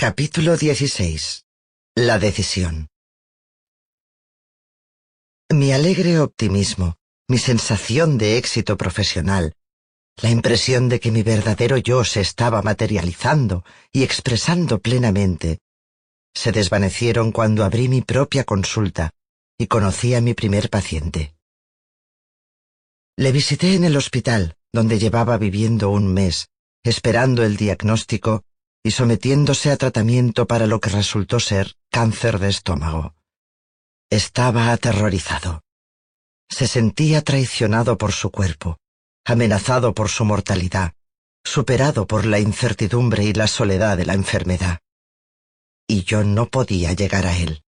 Capítulo 16. La decisión. Mi alegre optimismo, mi sensación de éxito profesional, la impresión de que mi verdadero yo se estaba materializando y expresando plenamente, se desvanecieron cuando abrí mi propia consulta y conocí a mi primer paciente. Le visité en el hospital, donde llevaba viviendo un mes, esperando el diagnóstico y sometiéndose a tratamiento para lo que resultó ser cáncer de estómago. Estaba aterrorizado. Se sentía traicionado por su cuerpo, amenazado por su mortalidad, superado por la incertidumbre y la soledad de la enfermedad. Y yo no podía llegar a él.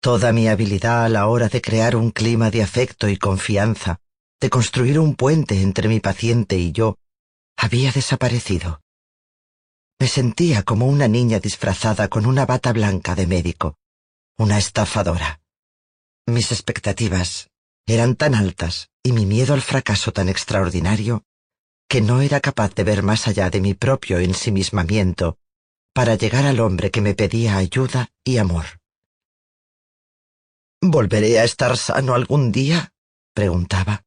Toda mi habilidad a la hora de crear un clima de afecto y confianza, de construir un puente entre mi paciente y yo, había desaparecido. Me sentía como una niña disfrazada con una bata blanca de médico, una estafadora. Mis expectativas eran tan altas y mi miedo al fracaso tan extraordinario que no era capaz de ver más allá de mi propio ensimismamiento para llegar al hombre que me pedía ayuda y amor. ¿Volveré a estar sano algún día? preguntaba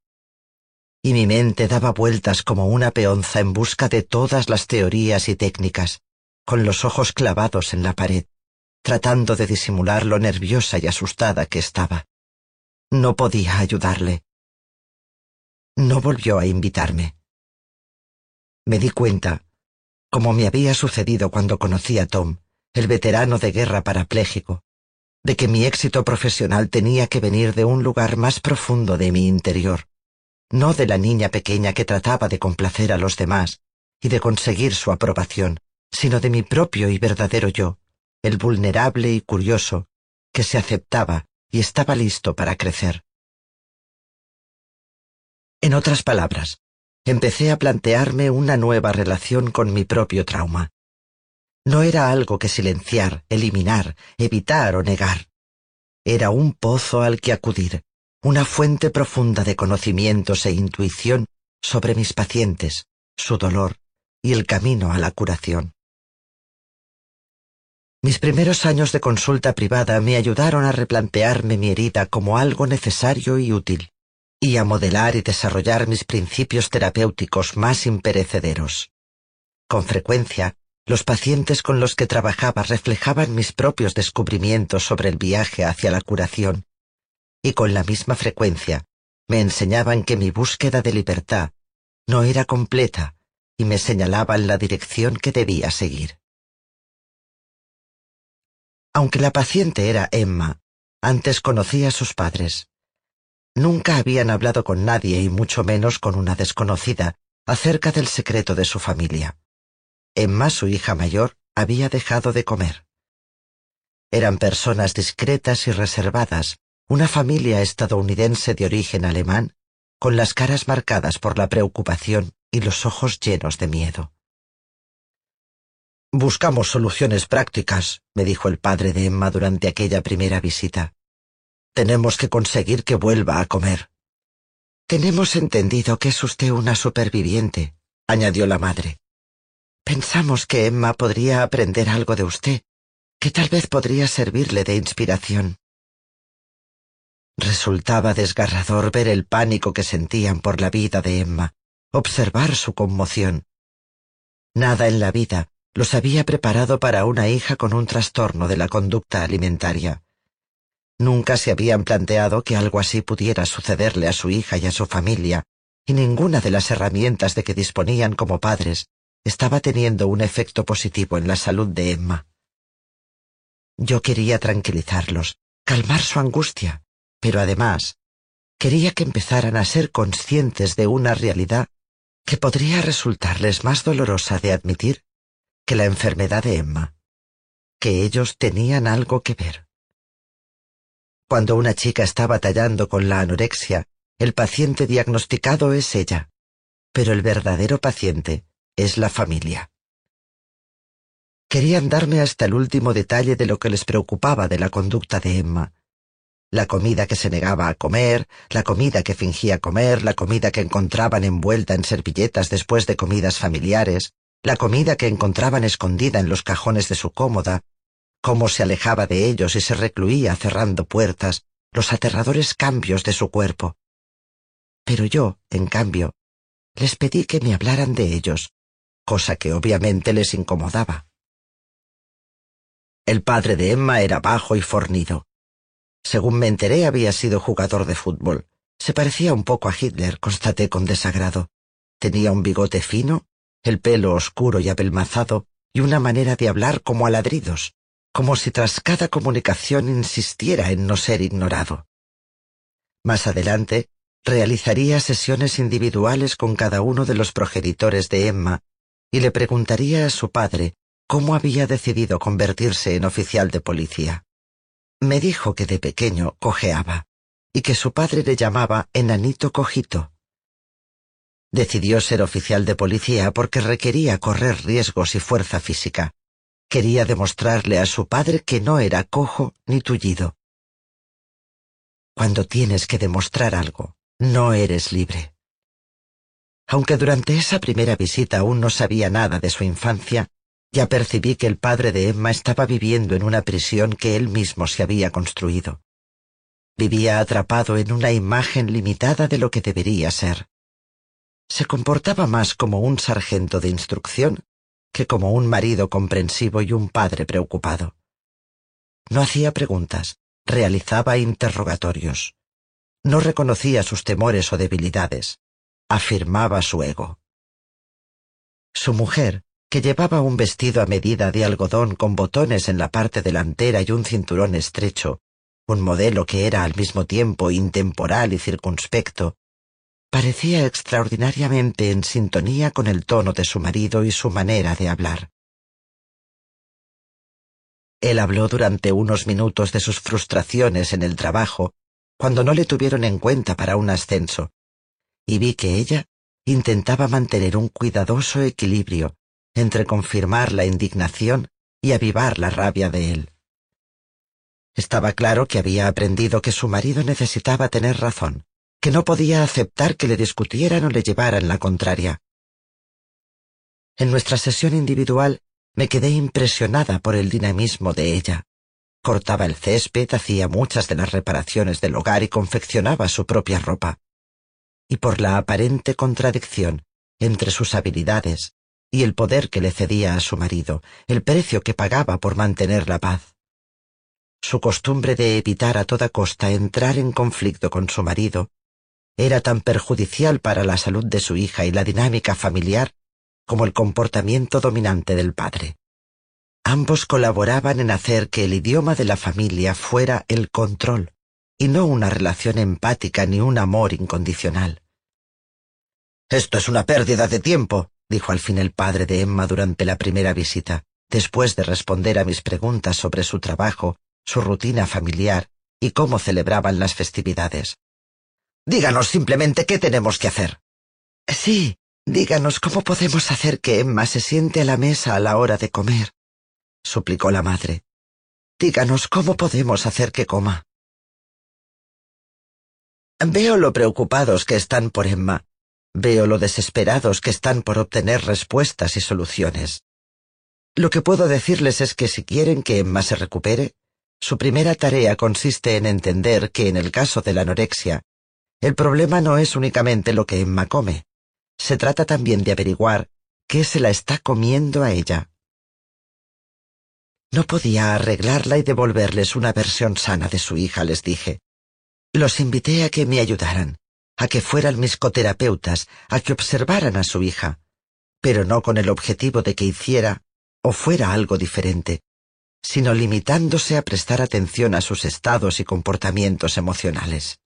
y mi mente daba vueltas como una peonza en busca de todas las teorías y técnicas, con los ojos clavados en la pared, tratando de disimular lo nerviosa y asustada que estaba. No podía ayudarle. No volvió a invitarme. Me di cuenta, como me había sucedido cuando conocí a Tom, el veterano de guerra parapléjico, de que mi éxito profesional tenía que venir de un lugar más profundo de mi interior no de la niña pequeña que trataba de complacer a los demás y de conseguir su aprobación, sino de mi propio y verdadero yo, el vulnerable y curioso, que se aceptaba y estaba listo para crecer. En otras palabras, empecé a plantearme una nueva relación con mi propio trauma. No era algo que silenciar, eliminar, evitar o negar. Era un pozo al que acudir, una fuente profunda de conocimientos e intuición sobre mis pacientes, su dolor y el camino a la curación. Mis primeros años de consulta privada me ayudaron a replantearme mi herida como algo necesario y útil, y a modelar y desarrollar mis principios terapéuticos más imperecederos. Con frecuencia, los pacientes con los que trabajaba reflejaban mis propios descubrimientos sobre el viaje hacia la curación y con la misma frecuencia me enseñaban que mi búsqueda de libertad no era completa y me señalaban la dirección que debía seguir. Aunque la paciente era Emma, antes conocía a sus padres. Nunca habían hablado con nadie y mucho menos con una desconocida acerca del secreto de su familia. Emma, su hija mayor, había dejado de comer. Eran personas discretas y reservadas, una familia estadounidense de origen alemán, con las caras marcadas por la preocupación y los ojos llenos de miedo. Buscamos soluciones prácticas, me dijo el padre de Emma durante aquella primera visita. Tenemos que conseguir que vuelva a comer. Tenemos entendido que es usted una superviviente, añadió la madre. Pensamos que Emma podría aprender algo de usted, que tal vez podría servirle de inspiración. Resultaba desgarrador ver el pánico que sentían por la vida de Emma, observar su conmoción. Nada en la vida los había preparado para una hija con un trastorno de la conducta alimentaria. Nunca se habían planteado que algo así pudiera sucederle a su hija y a su familia, y ninguna de las herramientas de que disponían como padres estaba teniendo un efecto positivo en la salud de Emma. Yo quería tranquilizarlos, calmar su angustia, pero además quería que empezaran a ser conscientes de una realidad que podría resultarles más dolorosa de admitir que la enfermedad de Emma, que ellos tenían algo que ver. Cuando una chica está batallando con la anorexia, el paciente diagnosticado es ella, pero el verdadero paciente es la familia. Querían darme hasta el último detalle de lo que les preocupaba de la conducta de Emma. La comida que se negaba a comer, la comida que fingía comer, la comida que encontraban envuelta en servilletas después de comidas familiares, la comida que encontraban escondida en los cajones de su cómoda, cómo se alejaba de ellos y se recluía cerrando puertas, los aterradores cambios de su cuerpo. Pero yo, en cambio, les pedí que me hablaran de ellos, cosa que obviamente les incomodaba. El padre de Emma era bajo y fornido. Según me enteré, había sido jugador de fútbol. Se parecía un poco a Hitler, constaté con desagrado. Tenía un bigote fino, el pelo oscuro y apelmazado, y una manera de hablar como a ladridos, como si tras cada comunicación insistiera en no ser ignorado. Más adelante, realizaría sesiones individuales con cada uno de los progenitores de Emma y le preguntaría a su padre cómo había decidido convertirse en oficial de policía. Me dijo que de pequeño cojeaba y que su padre le llamaba enanito cojito. Decidió ser oficial de policía porque requería correr riesgos y fuerza física. Quería demostrarle a su padre que no era cojo ni tullido. Cuando tienes que demostrar algo, no eres libre. Aunque durante esa primera visita aún no sabía nada de su infancia, ya percibí que el padre de Emma estaba viviendo en una prisión que él mismo se había construido. Vivía atrapado en una imagen limitada de lo que debería ser. Se comportaba más como un sargento de instrucción que como un marido comprensivo y un padre preocupado. No hacía preguntas, realizaba interrogatorios. No reconocía sus temores o debilidades, afirmaba su ego. Su mujer, que llevaba un vestido a medida de algodón con botones en la parte delantera y un cinturón estrecho, un modelo que era al mismo tiempo intemporal y circunspecto, parecía extraordinariamente en sintonía con el tono de su marido y su manera de hablar. Él habló durante unos minutos de sus frustraciones en el trabajo, cuando no le tuvieron en cuenta para un ascenso, y vi que ella intentaba mantener un cuidadoso equilibrio entre confirmar la indignación y avivar la rabia de él. Estaba claro que había aprendido que su marido necesitaba tener razón, que no podía aceptar que le discutieran o le llevaran la contraria. En nuestra sesión individual me quedé impresionada por el dinamismo de ella. Cortaba el césped, hacía muchas de las reparaciones del hogar y confeccionaba su propia ropa. Y por la aparente contradicción entre sus habilidades y el poder que le cedía a su marido, el precio que pagaba por mantener la paz. Su costumbre de evitar a toda costa entrar en conflicto con su marido era tan perjudicial para la salud de su hija y la dinámica familiar como el comportamiento dominante del padre. Ambos colaboraban en hacer que el idioma de la familia fuera el control, y no una relación empática ni un amor incondicional. Esto es una pérdida de tiempo, dijo al fin el padre de Emma durante la primera visita, después de responder a mis preguntas sobre su trabajo, su rutina familiar y cómo celebraban las festividades. Díganos simplemente qué tenemos que hacer. Sí, díganos cómo podemos hacer que Emma se siente a la mesa a la hora de comer, suplicó la madre. Díganos cómo podemos hacer que coma. Veo lo preocupados que están por Emma, Veo lo desesperados que están por obtener respuestas y soluciones. Lo que puedo decirles es que si quieren que Emma se recupere, su primera tarea consiste en entender que en el caso de la anorexia, el problema no es únicamente lo que Emma come, se trata también de averiguar qué se la está comiendo a ella. No podía arreglarla y devolverles una versión sana de su hija, les dije. Los invité a que me ayudaran, a que fueran mis coterapeutas, a que observaran a su hija, pero no con el objetivo de que hiciera o fuera algo diferente, sino limitándose a prestar atención a sus estados y comportamientos emocionales.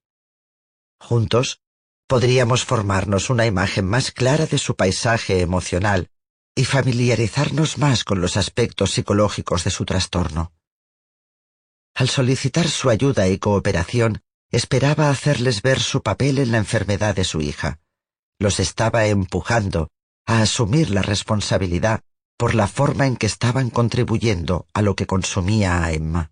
Juntos, podríamos formarnos una imagen más clara de su paisaje emocional y familiarizarnos más con los aspectos psicológicos de su trastorno. Al solicitar su ayuda y cooperación, esperaba hacerles ver su papel en la enfermedad de su hija. Los estaba empujando a asumir la responsabilidad por la forma en que estaban contribuyendo a lo que consumía a Emma.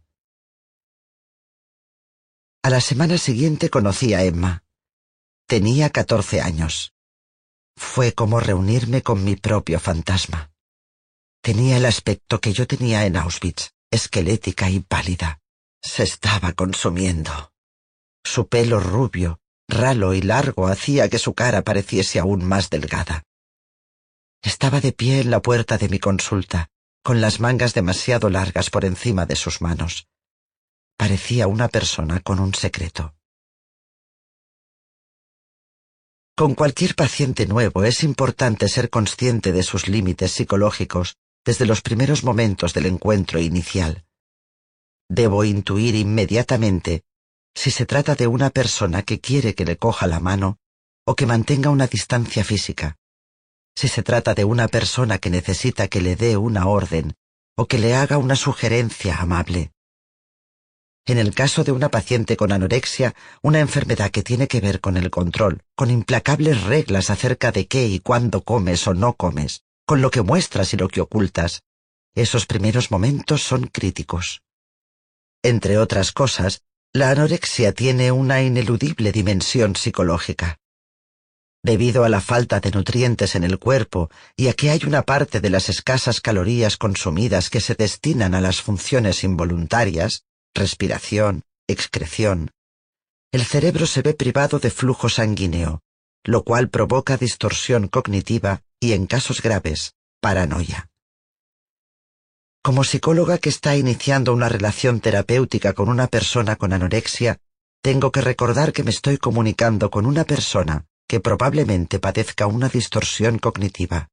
A la semana siguiente conocí a Emma. Tenía catorce años. Fue como reunirme con mi propio fantasma. Tenía el aspecto que yo tenía en Auschwitz, esquelética y pálida. Se estaba consumiendo. Su pelo rubio, ralo y largo hacía que su cara pareciese aún más delgada. Estaba de pie en la puerta de mi consulta, con las mangas demasiado largas por encima de sus manos. Parecía una persona con un secreto. Con cualquier paciente nuevo es importante ser consciente de sus límites psicológicos desde los primeros momentos del encuentro inicial. Debo intuir inmediatamente si se trata de una persona que quiere que le coja la mano o que mantenga una distancia física, si se trata de una persona que necesita que le dé una orden o que le haga una sugerencia amable. En el caso de una paciente con anorexia, una enfermedad que tiene que ver con el control, con implacables reglas acerca de qué y cuándo comes o no comes, con lo que muestras y lo que ocultas, esos primeros momentos son críticos. Entre otras cosas, la anorexia tiene una ineludible dimensión psicológica. Debido a la falta de nutrientes en el cuerpo y a que hay una parte de las escasas calorías consumidas que se destinan a las funciones involuntarias, respiración, excreción, el cerebro se ve privado de flujo sanguíneo, lo cual provoca distorsión cognitiva y, en casos graves, paranoia. Como psicóloga que está iniciando una relación terapéutica con una persona con anorexia, tengo que recordar que me estoy comunicando con una persona que probablemente padezca una distorsión cognitiva.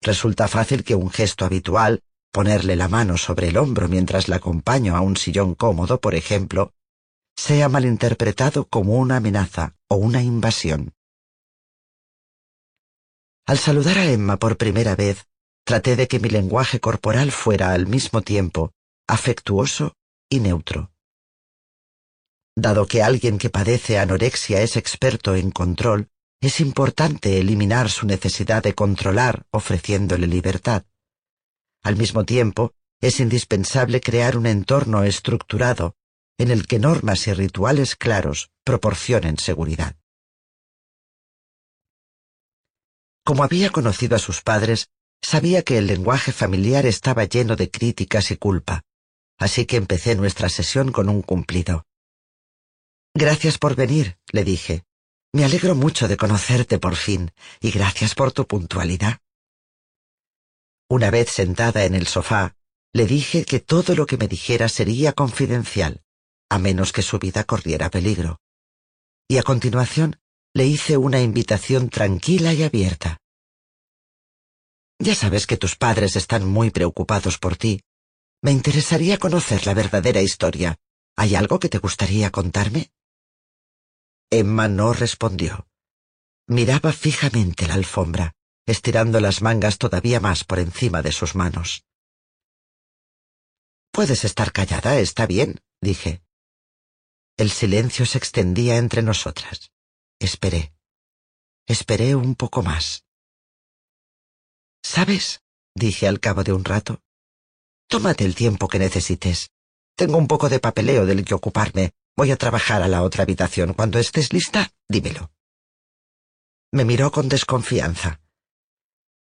Resulta fácil que un gesto habitual, ponerle la mano sobre el hombro mientras la acompaño a un sillón cómodo, por ejemplo, sea malinterpretado como una amenaza o una invasión. Al saludar a Emma por primera vez, traté de que mi lenguaje corporal fuera al mismo tiempo afectuoso y neutro. Dado que alguien que padece anorexia es experto en control, es importante eliminar su necesidad de controlar ofreciéndole libertad. Al mismo tiempo, es indispensable crear un entorno estructurado en el que normas y rituales claros proporcionen seguridad. Como había conocido a sus padres, sabía que el lenguaje familiar estaba lleno de críticas y culpa, así que empecé nuestra sesión con un cumplido. Gracias por venir, le dije. Me alegro mucho de conocerte por fin, y gracias por tu puntualidad. Una vez sentada en el sofá, le dije que todo lo que me dijera sería confidencial, a menos que su vida corriera peligro. Y a continuación le hice una invitación tranquila y abierta. Ya sabes que tus padres están muy preocupados por ti. Me interesaría conocer la verdadera historia. ¿Hay algo que te gustaría contarme? Emma no respondió. Miraba fijamente la alfombra, estirando las mangas todavía más por encima de sus manos. Puedes estar callada, está bien, dije. El silencio se extendía entre nosotras. Esperé. Esperé un poco más. ¿Sabes? dije al cabo de un rato. Tómate el tiempo que necesites. Tengo un poco de papeleo del que ocuparme Voy a trabajar a la otra habitación. Cuando estés lista, dímelo. Me miró con desconfianza.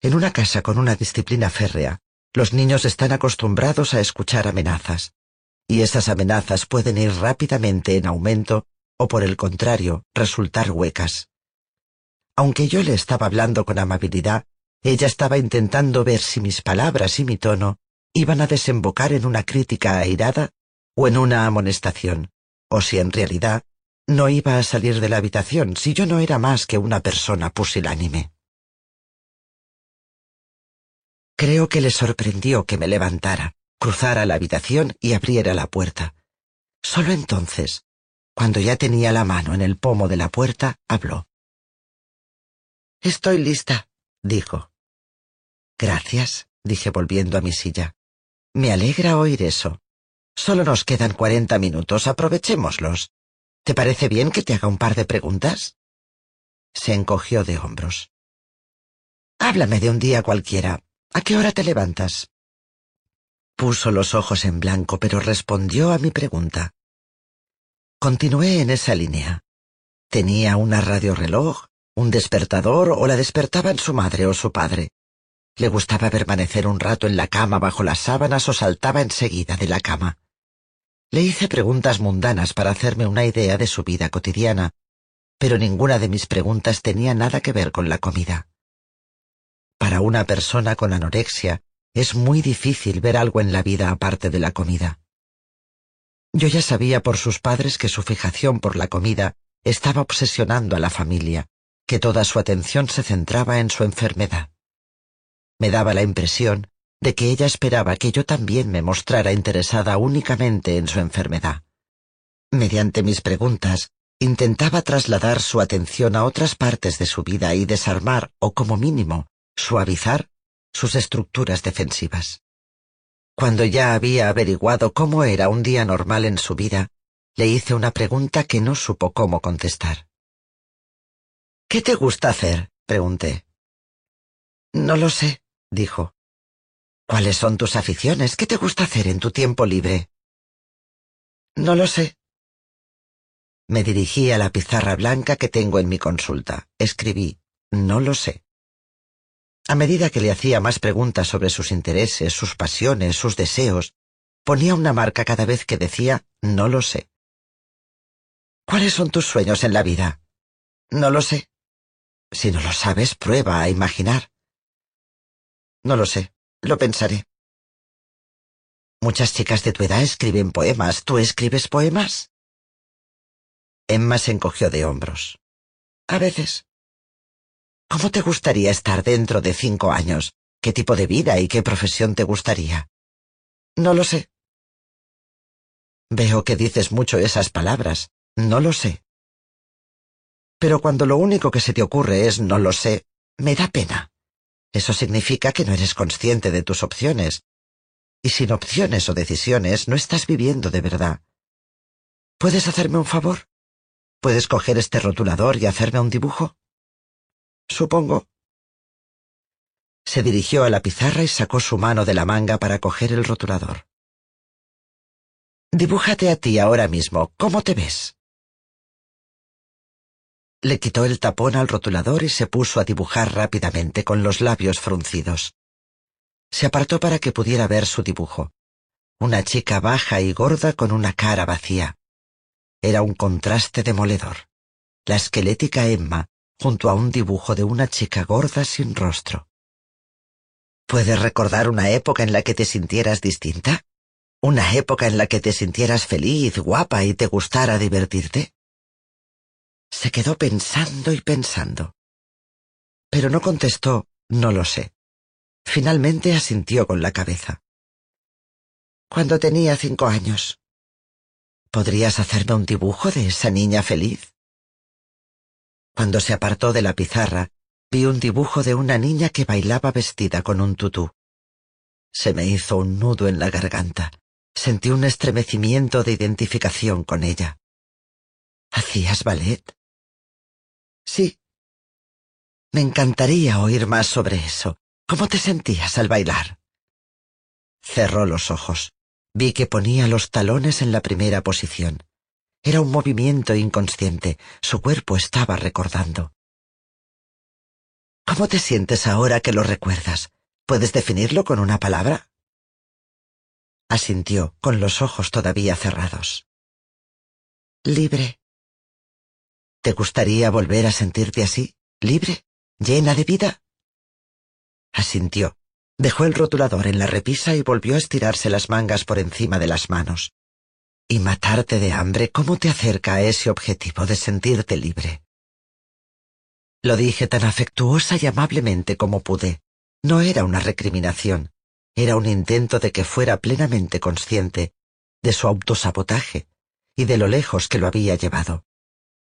En una casa con una disciplina férrea, los niños están acostumbrados a escuchar amenazas, y esas amenazas pueden ir rápidamente en aumento o por el contrario, resultar huecas. Aunque yo le estaba hablando con amabilidad, ella estaba intentando ver si mis palabras y mi tono iban a desembocar en una crítica airada o en una amonestación o si en realidad no iba a salir de la habitación si yo no era más que una persona pusilánime. Creo que le sorprendió que me levantara, cruzara la habitación y abriera la puerta. Solo entonces, Cuando ya tenía la mano en el pomo de la puerta, habló. Estoy lista, dijo. Gracias, dije volviendo a mi silla. Me alegra oír eso. Solo nos quedan cuarenta minutos, aprovechémoslos. ¿Te parece bien que te haga un par de preguntas? Se encogió de hombros. Háblame de un día cualquiera. ¿A qué hora te levantas? Puso los ojos en blanco, pero respondió a mi pregunta. Continué en esa línea. Tenía una radioreloj, un despertador o la despertaban su madre o su padre. Le gustaba permanecer un rato en la cama bajo las sábanas o saltaba enseguida de la cama. Le hice preguntas mundanas para hacerme una idea de su vida cotidiana, pero ninguna de mis preguntas tenía nada que ver con la comida. Para una persona con anorexia es muy difícil ver algo en la vida aparte de la comida. Yo ya sabía por sus padres que su fijación por la comida estaba obsesionando a la familia, que toda su atención se centraba en su enfermedad. Me daba la impresión de que ella esperaba que yo también me mostrara interesada únicamente en su enfermedad. Mediante mis preguntas, intentaba trasladar su atención a otras partes de su vida y desarmar, o como mínimo, suavizar sus estructuras defensivas. Cuando ya había averiguado cómo era un día normal en su vida, le hice una pregunta que no supo cómo contestar. ¿Qué te gusta hacer? pregunté. No lo sé, dijo. ¿Cuáles son tus aficiones? ¿Qué te gusta hacer en tu tiempo libre? No lo sé. Me dirigí a la pizarra blanca que tengo en mi consulta. Escribí, no lo sé. A medida que le hacía más preguntas sobre sus intereses, sus pasiones, sus deseos, ponía una marca cada vez que decía, no lo sé. ¿Cuáles son tus sueños en la vida? No lo sé. Si no lo sabes, prueba a imaginar. No lo sé. Lo pensaré. Muchas chicas de tu edad escriben poemas. ¿Tú escribes poemas? Emma se encogió de hombros. A veces. ¿Cómo te gustaría estar dentro de cinco años? ¿Qué tipo de vida y qué profesión te gustaría? No lo sé. Veo que dices mucho esas palabras. No lo sé. Pero cuando lo único que se te ocurre es no lo sé, me da pena. Eso significa que no eres consciente de tus opciones. Y sin opciones o decisiones no estás viviendo de verdad. ¿Puedes hacerme un favor? ¿Puedes coger este rotulador y hacerme un dibujo? Supongo. Se dirigió a la pizarra y sacó su mano de la manga para coger el rotulador. Dibújate a ti ahora mismo. ¿Cómo te ves? Le quitó el tapón al rotulador y se puso a dibujar rápidamente con los labios fruncidos. Se apartó para que pudiera ver su dibujo. Una chica baja y gorda con una cara vacía. Era un contraste demoledor. La esquelética Emma junto a un dibujo de una chica gorda sin rostro. ¿Puedes recordar una época en la que te sintieras distinta? ¿Una época en la que te sintieras feliz, guapa y te gustara divertirte? Se quedó pensando y pensando. Pero no contestó, no lo sé. Finalmente asintió con la cabeza. Cuando tenía cinco años. ¿Podrías hacerme un dibujo de esa niña feliz? Cuando se apartó de la pizarra, vi un dibujo de una niña que bailaba vestida con un tutú. Se me hizo un nudo en la garganta. Sentí un estremecimiento de identificación con ella. ¿Hacías ballet? Sí. Me encantaría oír más sobre eso. ¿Cómo te sentías al bailar? Cerró los ojos. Vi que ponía los talones en la primera posición. Era un movimiento inconsciente. Su cuerpo estaba recordando. ¿Cómo te sientes ahora que lo recuerdas? ¿Puedes definirlo con una palabra? Asintió, con los ojos todavía cerrados. Libre. ¿Te gustaría volver a sentirte así, libre, llena de vida? Asintió. Dejó el rotulador en la repisa y volvió a estirarse las mangas por encima de las manos. Y matarte de hambre, ¿cómo te acerca a ese objetivo de sentirte libre? Lo dije tan afectuosa y amablemente como pude. No era una recriminación, era un intento de que fuera plenamente consciente de su autosabotaje y de lo lejos que lo había llevado.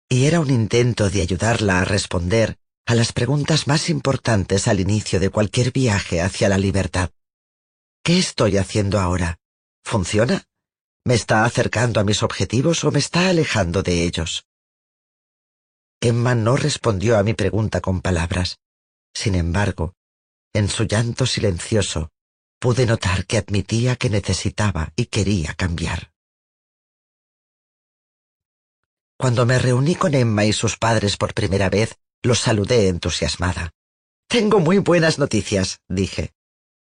Y era un intento de ayudarla a responder a las preguntas más importantes al inicio de cualquier viaje hacia la libertad. ¿Qué estoy haciendo ahora? ¿Funciona? ¿Me está acercando a mis objetivos o me está alejando de ellos? Emma no respondió a mi pregunta con palabras. Sin embargo, en su llanto silencioso, pude notar que admitía que necesitaba y quería cambiar. Cuando me reuní con Emma y sus padres por primera vez, los saludé entusiasmada. Tengo muy buenas noticias, dije.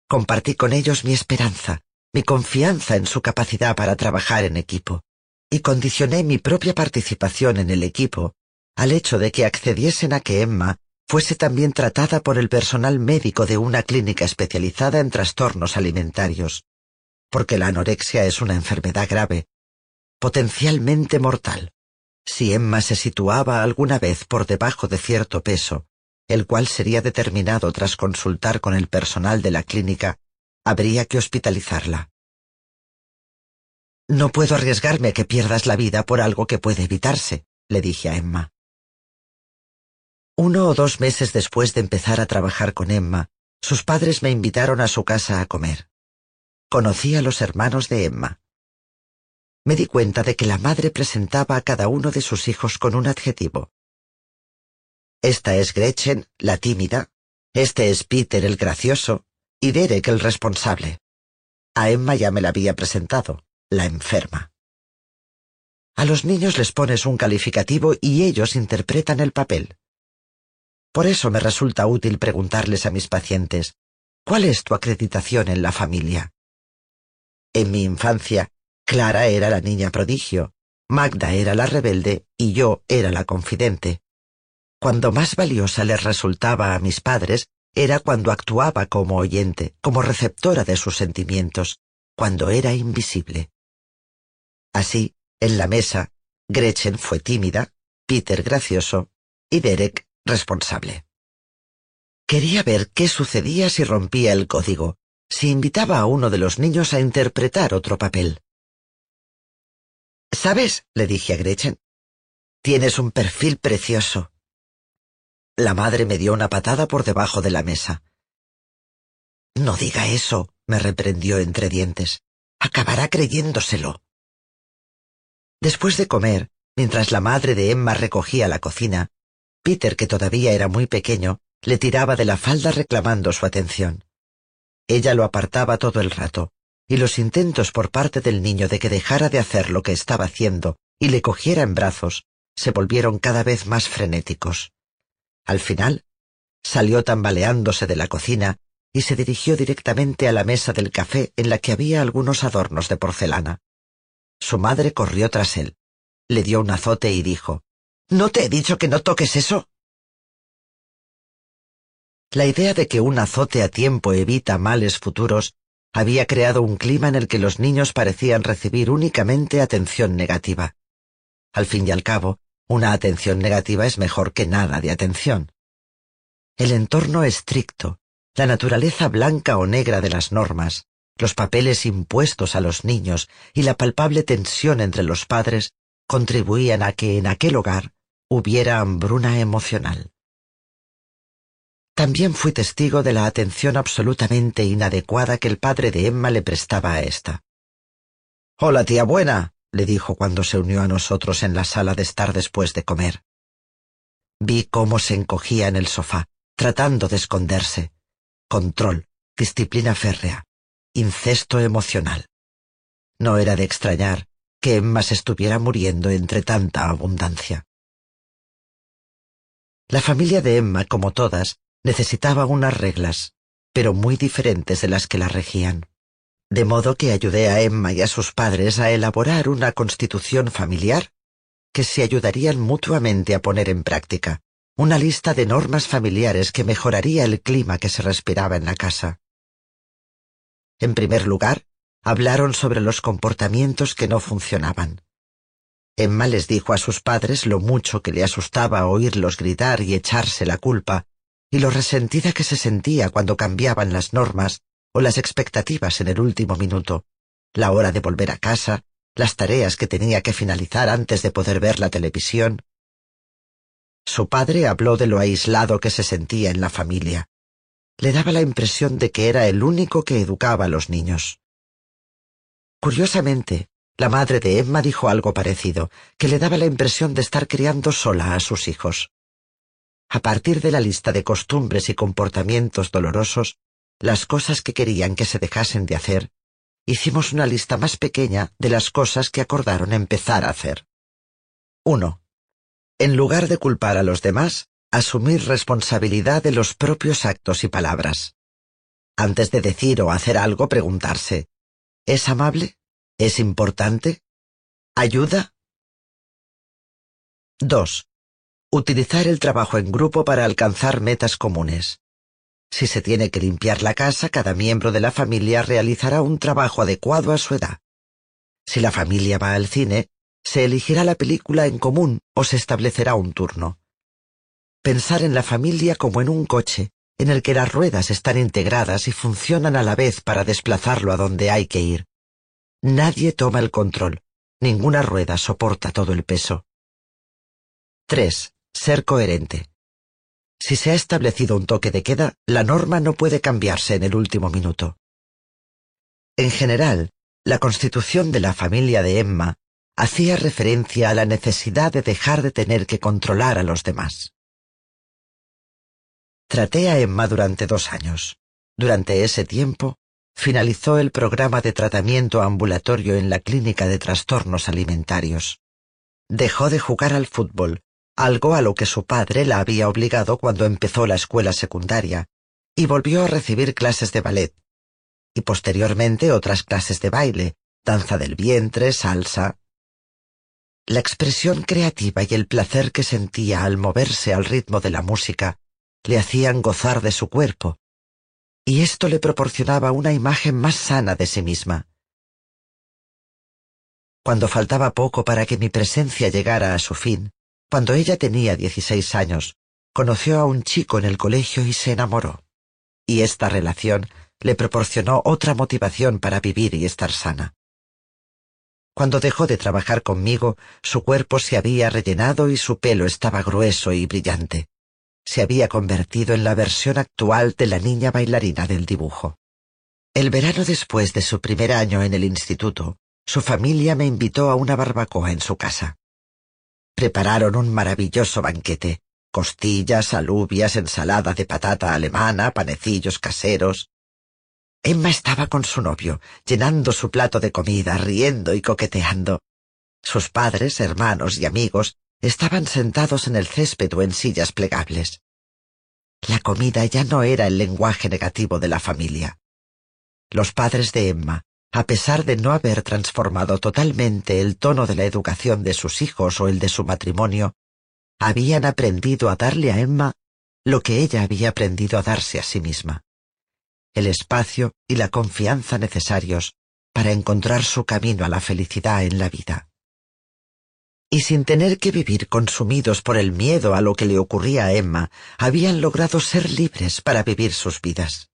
Compartí con ellos mi esperanza, mi confianza en su capacidad para trabajar en equipo, y condicioné mi propia participación en el equipo al hecho de que accediesen a que Emma fuese también tratada por el personal médico de una clínica especializada en trastornos alimentarios, porque la anorexia es una enfermedad grave, potencialmente mortal. Si Emma se situaba alguna vez por debajo de cierto peso, el cual sería determinado tras consultar con el personal de la clínica, habría que hospitalizarla. No puedo arriesgarme a que pierdas la vida por algo que puede evitarse, le dije a Emma. Uno o dos meses después de empezar a trabajar con Emma, sus padres me invitaron a su casa a comer. Conocí a los hermanos de Emma. Me di cuenta de que la madre presentaba a cada uno de sus hijos con un adjetivo. Esta es Gretchen, la tímida, este es Peter el gracioso, y Derek el responsable. A Emma ya me la había presentado, la enferma. A los niños les pones un calificativo y ellos interpretan el papel. Por eso me resulta útil preguntarles a mis pacientes, ¿cuál es tu acreditación en la familia? En mi infancia, Clara era la niña prodigio, Magda era la rebelde y yo era la confidente. Cuando más valiosa les resultaba a mis padres era cuando actuaba como oyente, como receptora de sus sentimientos, cuando era invisible. Así, en la mesa, Gretchen fue tímida, Peter gracioso y Derek responsable. Quería ver qué sucedía si rompía el código, si invitaba a uno de los niños a interpretar otro papel. ¿Sabes? le dije a Gretchen. Tienes un perfil precioso. La madre me dio una patada por debajo de la mesa. No diga eso, me reprendió entre dientes. Acabará creyéndoselo. Después de comer, mientras la madre de Emma recogía la cocina, Peter, que todavía era muy pequeño, le tiraba de la falda reclamando su atención. Ella lo apartaba todo el rato, y los intentos por parte del niño de que dejara de hacer lo que estaba haciendo y le cogiera en brazos se volvieron cada vez más frenéticos. Al final, salió tambaleándose de la cocina y se dirigió directamente a la mesa del café en la que había algunos adornos de porcelana. Su madre corrió tras él, le dio un azote y dijo ¿No te he dicho que no toques eso? La idea de que un azote a tiempo evita males futuros había creado un clima en el que los niños parecían recibir únicamente atención negativa. Al fin y al cabo, una atención negativa es mejor que nada de atención. El entorno estricto, la naturaleza blanca o negra de las normas, los papeles impuestos a los niños y la palpable tensión entre los padres contribuían a que en aquel hogar hubiera hambruna emocional. También fui testigo de la atención absolutamente inadecuada que el padre de Emma le prestaba a ésta. Hola, tía buena, le dijo cuando se unió a nosotros en la sala de estar después de comer. Vi cómo se encogía en el sofá, tratando de esconderse. Control, disciplina férrea, incesto emocional. No era de extrañar que Emma se estuviera muriendo entre tanta abundancia. La familia de Emma, como todas, necesitaba unas reglas, pero muy diferentes de las que la regían. De modo que ayudé a Emma y a sus padres a elaborar una constitución familiar que se ayudarían mutuamente a poner en práctica, una lista de normas familiares que mejoraría el clima que se respiraba en la casa. En primer lugar, hablaron sobre los comportamientos que no funcionaban. Emma les dijo a sus padres lo mucho que le asustaba oírlos gritar y echarse la culpa, y lo resentida que se sentía cuando cambiaban las normas o las expectativas en el último minuto, la hora de volver a casa, las tareas que tenía que finalizar antes de poder ver la televisión. Su padre habló de lo aislado que se sentía en la familia. Le daba la impresión de que era el único que educaba a los niños. Curiosamente, la madre de Emma dijo algo parecido, que le daba la impresión de estar criando sola a sus hijos. A partir de la lista de costumbres y comportamientos dolorosos, las cosas que querían que se dejasen de hacer, hicimos una lista más pequeña de las cosas que acordaron empezar a hacer. 1. En lugar de culpar a los demás, asumir responsabilidad de los propios actos y palabras. Antes de decir o hacer algo, preguntarse, ¿es amable? ¿Es importante? ¿Ayuda? 2. Utilizar el trabajo en grupo para alcanzar metas comunes. Si se tiene que limpiar la casa, cada miembro de la familia realizará un trabajo adecuado a su edad. Si la familia va al cine, se elegirá la película en común o se establecerá un turno. Pensar en la familia como en un coche, en el que las ruedas están integradas y funcionan a la vez para desplazarlo a donde hay que ir. Nadie toma el control, ninguna rueda soporta todo el peso. 3. Ser coherente. Si se ha establecido un toque de queda, la norma no puede cambiarse en el último minuto. En general, la constitución de la familia de Emma hacía referencia a la necesidad de dejar de tener que controlar a los demás. Traté a Emma durante dos años. Durante ese tiempo, finalizó el programa de tratamiento ambulatorio en la clínica de trastornos alimentarios. Dejó de jugar al fútbol algo a lo que su padre la había obligado cuando empezó la escuela secundaria, y volvió a recibir clases de ballet, y posteriormente otras clases de baile, danza del vientre, salsa. La expresión creativa y el placer que sentía al moverse al ritmo de la música le hacían gozar de su cuerpo, y esto le proporcionaba una imagen más sana de sí misma. Cuando faltaba poco para que mi presencia llegara a su fin, cuando ella tenía dieciséis años, conoció a un chico en el colegio y se enamoró. Y esta relación le proporcionó otra motivación para vivir y estar sana. Cuando dejó de trabajar conmigo, su cuerpo se había rellenado y su pelo estaba grueso y brillante. Se había convertido en la versión actual de la niña bailarina del dibujo. El verano después de su primer año en el instituto, su familia me invitó a una barbacoa en su casa. Prepararon un maravilloso banquete. Costillas, alubias, ensalada de patata alemana, panecillos caseros. Emma estaba con su novio, llenando su plato de comida, riendo y coqueteando. Sus padres, hermanos y amigos estaban sentados en el césped o en sillas plegables. La comida ya no era el lenguaje negativo de la familia. Los padres de Emma a pesar de no haber transformado totalmente el tono de la educación de sus hijos o el de su matrimonio, habían aprendido a darle a Emma lo que ella había aprendido a darse a sí misma, el espacio y la confianza necesarios para encontrar su camino a la felicidad en la vida. Y sin tener que vivir consumidos por el miedo a lo que le ocurría a Emma, habían logrado ser libres para vivir sus vidas.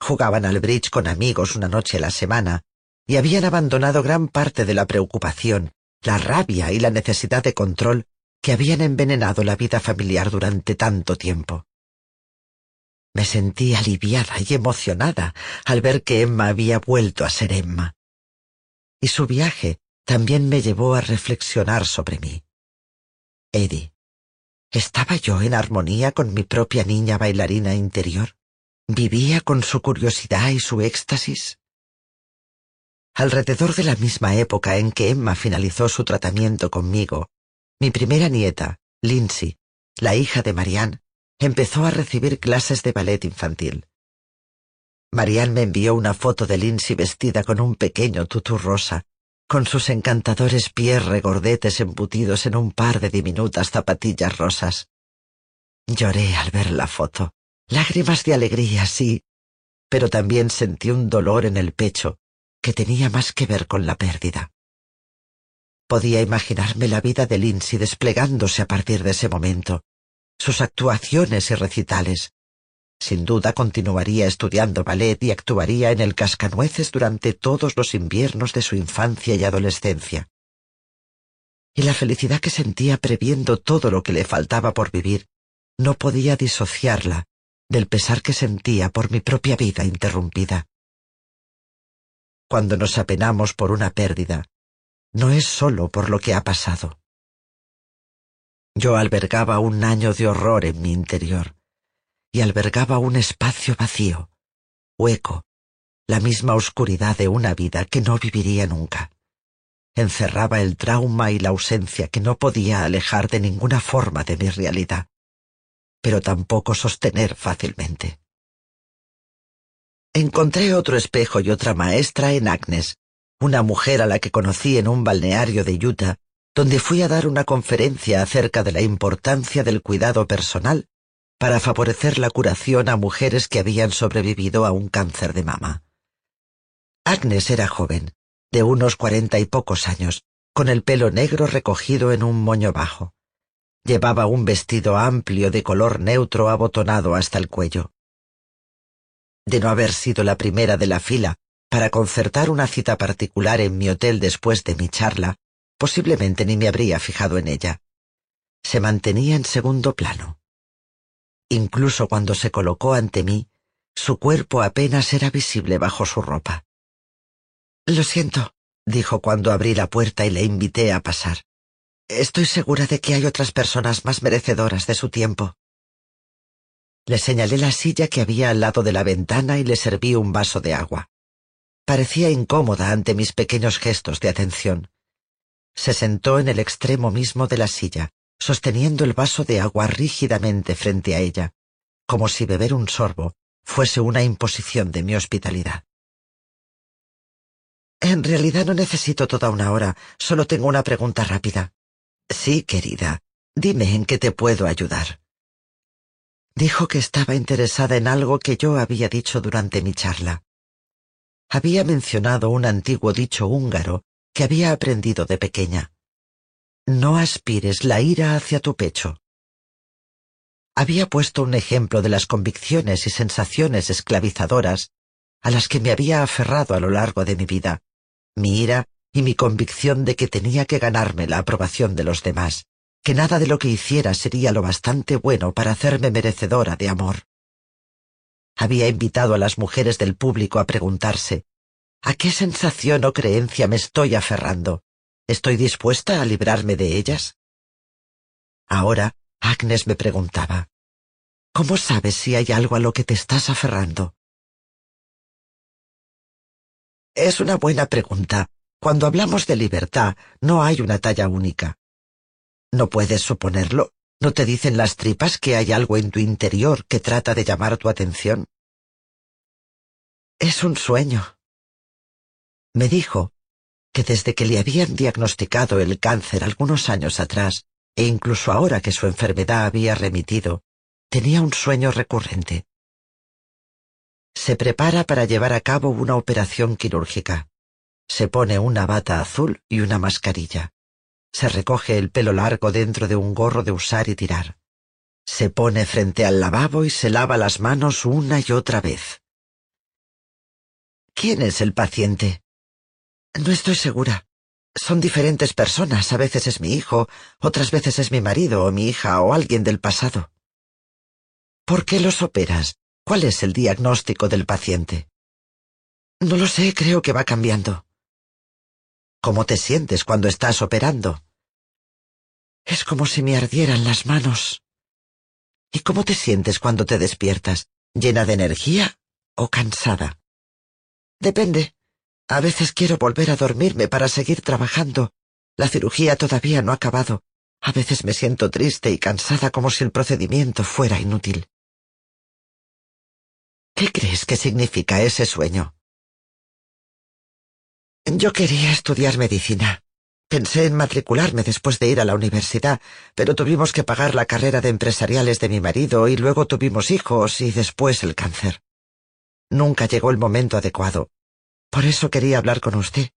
Jugaban al bridge con amigos una noche a la semana, y habían abandonado gran parte de la preocupación, la rabia y la necesidad de control que habían envenenado la vida familiar durante tanto tiempo. Me sentí aliviada y emocionada al ver que Emma había vuelto a ser Emma. Y su viaje también me llevó a reflexionar sobre mí. Eddie, ¿estaba yo en armonía con mi propia niña bailarina interior? ¿Vivía con su curiosidad y su éxtasis? Alrededor de la misma época en que Emma finalizó su tratamiento conmigo, mi primera nieta, Lindsay, la hija de Marianne, empezó a recibir clases de ballet infantil. Marianne me envió una foto de Lindsay vestida con un pequeño tutú rosa, con sus encantadores pies regordetes embutidos en un par de diminutas zapatillas rosas. Lloré al ver la foto, lágrimas de alegría, sí, pero también sentí un dolor en el pecho que tenía más que ver con la pérdida. Podía imaginarme la vida de Lindsay desplegándose a partir de ese momento, sus actuaciones y recitales, Sin duda continuaría estudiando ballet y actuaría en el cascanueces durante todos los inviernos de su infancia y adolescencia. Y la felicidad que sentía previendo todo lo que le faltaba por vivir no podía disociarla del pesar que sentía por mi propia vida interrumpida. Cuando nos apenamos por una pérdida, no es sólo por lo que ha pasado. Yo albergaba un año de horror en mi interior y albergaba un espacio vacío, hueco, la misma oscuridad de una vida que no viviría nunca. Encerraba el trauma y la ausencia que no podía alejar de ninguna forma de mi realidad, pero tampoco sostener fácilmente. Encontré otro espejo y otra maestra en Agnes, una mujer a la que conocí en un balneario de Utah, donde fui a dar una conferencia acerca de la importancia del cuidado personal para favorecer la curación a mujeres que habían sobrevivido a un cáncer de mama. Agnes era joven, de unos cuarenta y pocos años, con el pelo negro recogido en un moño bajo. Llevaba un vestido amplio de color neutro abotonado hasta el cuello. De no haber sido la primera de la fila para concertar una cita particular en mi hotel después de mi charla, posiblemente ni me habría fijado en ella. Se mantenía en segundo plano. Incluso cuando se colocó ante mí, su cuerpo apenas era visible bajo su ropa. Lo siento, dijo cuando abrí la puerta y le invité a pasar. Estoy segura de que hay otras personas más merecedoras de su tiempo. Le señalé la silla que había al lado de la ventana y le serví un vaso de agua. Parecía incómoda ante mis pequeños gestos de atención. Se sentó en el extremo mismo de la silla, sosteniendo el vaso de agua rígidamente frente a ella, como si beber un sorbo fuese una imposición de mi hospitalidad. En realidad no necesito toda una hora, solo tengo una pregunta rápida. Sí, querida, dime en qué te puedo ayudar. Dijo que estaba interesada en algo que yo había dicho durante mi charla. Había mencionado un antiguo dicho húngaro que había aprendido de pequeña. No aspires la ira hacia tu pecho. Había puesto un ejemplo de las convicciones y sensaciones esclavizadoras a las que me había aferrado a lo largo de mi vida, mi ira y mi convicción de que tenía que ganarme la aprobación de los demás, que nada de lo que hiciera sería lo bastante bueno para hacerme merecedora de amor. Había invitado a las mujeres del público a preguntarse, ¿a qué sensación o creencia me estoy aferrando? ¿Estoy dispuesta a librarme de ellas? Ahora, Agnes me preguntaba, ¿cómo sabes si hay algo a lo que te estás aferrando? Es una buena pregunta. Cuando hablamos de libertad, no hay una talla única. ¿No puedes suponerlo? ¿No te dicen las tripas que hay algo en tu interior que trata de llamar tu atención? Es un sueño. Me dijo, que desde que le habían diagnosticado el cáncer algunos años atrás, e incluso ahora que su enfermedad había remitido, tenía un sueño recurrente. Se prepara para llevar a cabo una operación quirúrgica. Se pone una bata azul y una mascarilla. Se recoge el pelo largo dentro de un gorro de usar y tirar. Se pone frente al lavabo y se lava las manos una y otra vez. ¿Quién es el paciente? No estoy segura. Son diferentes personas. A veces es mi hijo, otras veces es mi marido o mi hija o alguien del pasado. ¿Por qué los operas? ¿Cuál es el diagnóstico del paciente? No lo sé, creo que va cambiando. ¿Cómo te sientes cuando estás operando? Es como si me ardieran las manos. ¿Y cómo te sientes cuando te despiertas? ¿Llena de energía o cansada? Depende. A veces quiero volver a dormirme para seguir trabajando. La cirugía todavía no ha acabado. A veces me siento triste y cansada como si el procedimiento fuera inútil. ¿Qué crees que significa ese sueño? Yo quería estudiar medicina. Pensé en matricularme después de ir a la universidad, pero tuvimos que pagar la carrera de empresariales de mi marido y luego tuvimos hijos y después el cáncer. Nunca llegó el momento adecuado. Por eso quería hablar con usted.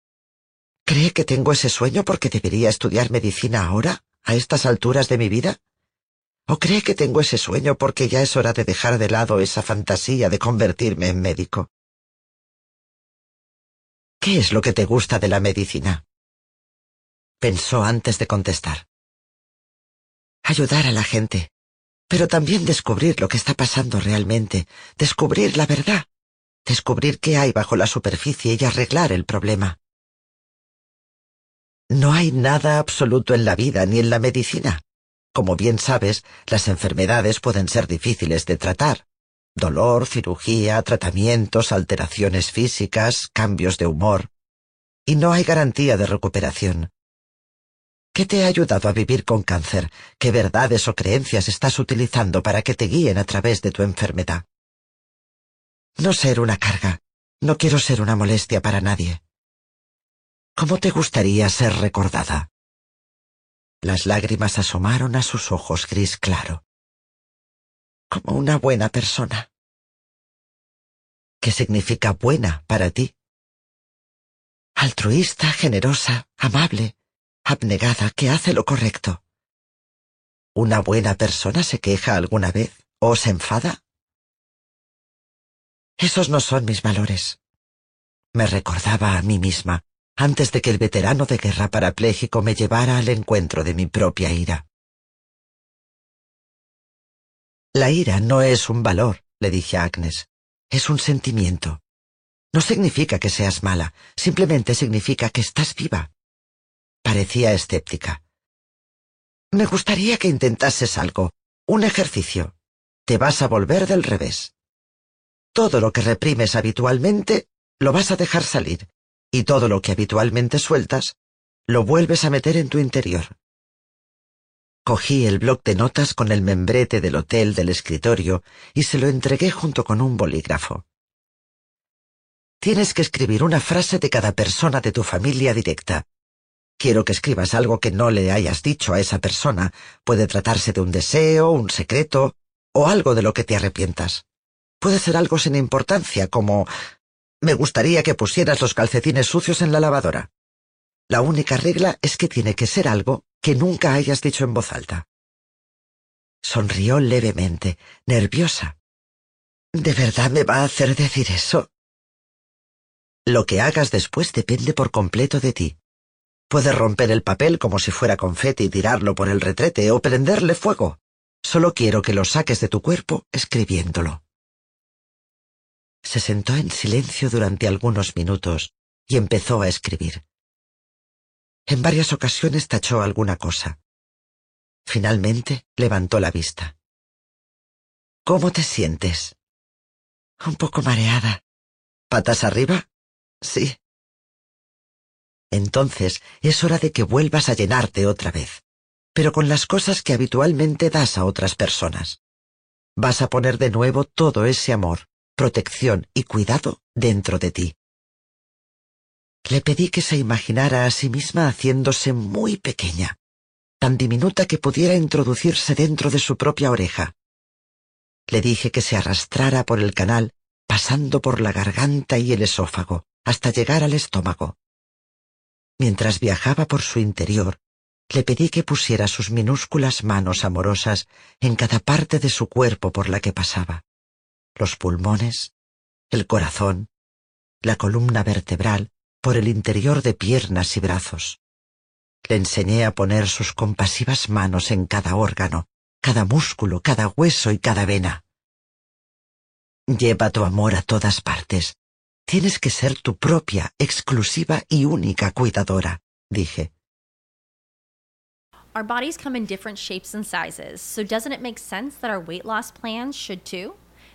¿Cree que tengo ese sueño porque debería estudiar medicina ahora, a estas alturas de mi vida? ¿O cree que tengo ese sueño porque ya es hora de dejar de lado esa fantasía de convertirme en médico? ¿Qué es lo que te gusta de la medicina? Pensó antes de contestar. Ayudar a la gente, pero también descubrir lo que está pasando realmente, descubrir la verdad, descubrir qué hay bajo la superficie y arreglar el problema. No hay nada absoluto en la vida ni en la medicina. Como bien sabes, las enfermedades pueden ser difíciles de tratar. Dolor, cirugía, tratamientos, alteraciones físicas, cambios de humor. Y no hay garantía de recuperación. ¿Qué te ha ayudado a vivir con cáncer? ¿Qué verdades o creencias estás utilizando para que te guíen a través de tu enfermedad? No ser una carga. No quiero ser una molestia para nadie. ¿Cómo te gustaría ser recordada? Las lágrimas asomaron a sus ojos gris claro. Como una buena persona. ¿Qué significa buena para ti? Altruista, generosa, amable, abnegada, que hace lo correcto. ¿Una buena persona se queja alguna vez o se enfada? Esos no son mis valores. Me recordaba a mí misma antes de que el veterano de guerra parapléjico me llevara al encuentro de mi propia ira. La ira no es un valor, le dije a Agnes, es un sentimiento. No significa que seas mala, simplemente significa que estás viva. Parecía escéptica. Me gustaría que intentases algo, un ejercicio. Te vas a volver del revés. Todo lo que reprimes habitualmente lo vas a dejar salir y todo lo que habitualmente sueltas, lo vuelves a meter en tu interior. Cogí el bloc de notas con el membrete del hotel del escritorio y se lo entregué junto con un bolígrafo. Tienes que escribir una frase de cada persona de tu familia directa. Quiero que escribas algo que no le hayas dicho a esa persona. Puede tratarse de un deseo, un secreto o algo de lo que te arrepientas. Puede ser algo sin importancia, como me gustaría que pusieras los calcetines sucios en la lavadora. La única regla es que tiene que ser algo que nunca hayas dicho en voz alta. Sonrió levemente, nerviosa. ¿De verdad me va a hacer decir eso? Lo que hagas después depende por completo de ti. Puedes romper el papel como si fuera confeti y tirarlo por el retrete o prenderle fuego. Solo quiero que lo saques de tu cuerpo escribiéndolo. Se sentó en silencio durante algunos minutos y empezó a escribir. En varias ocasiones tachó alguna cosa. Finalmente levantó la vista. ¿Cómo te sientes? Un poco mareada. ¿Patas arriba? Sí. Entonces es hora de que vuelvas a llenarte otra vez, pero con las cosas que habitualmente das a otras personas. Vas a poner de nuevo todo ese amor, protección y cuidado dentro de ti. Le pedí que se imaginara a sí misma haciéndose muy pequeña, tan diminuta que pudiera introducirse dentro de su propia oreja. Le dije que se arrastrara por el canal, pasando por la garganta y el esófago, hasta llegar al estómago. Mientras viajaba por su interior, le pedí que pusiera sus minúsculas manos amorosas en cada parte de su cuerpo por la que pasaba los pulmones, el corazón, la columna vertebral, por el interior de piernas y brazos. Le enseñé a poner sus compasivas manos en cada órgano, cada músculo, cada hueso y cada vena. Lleva tu amor a todas partes. Tienes que ser tu propia, exclusiva y única cuidadora, dije. Our bodies come in different shapes and sizes, so doesn't it make sense that our weight loss plans should too?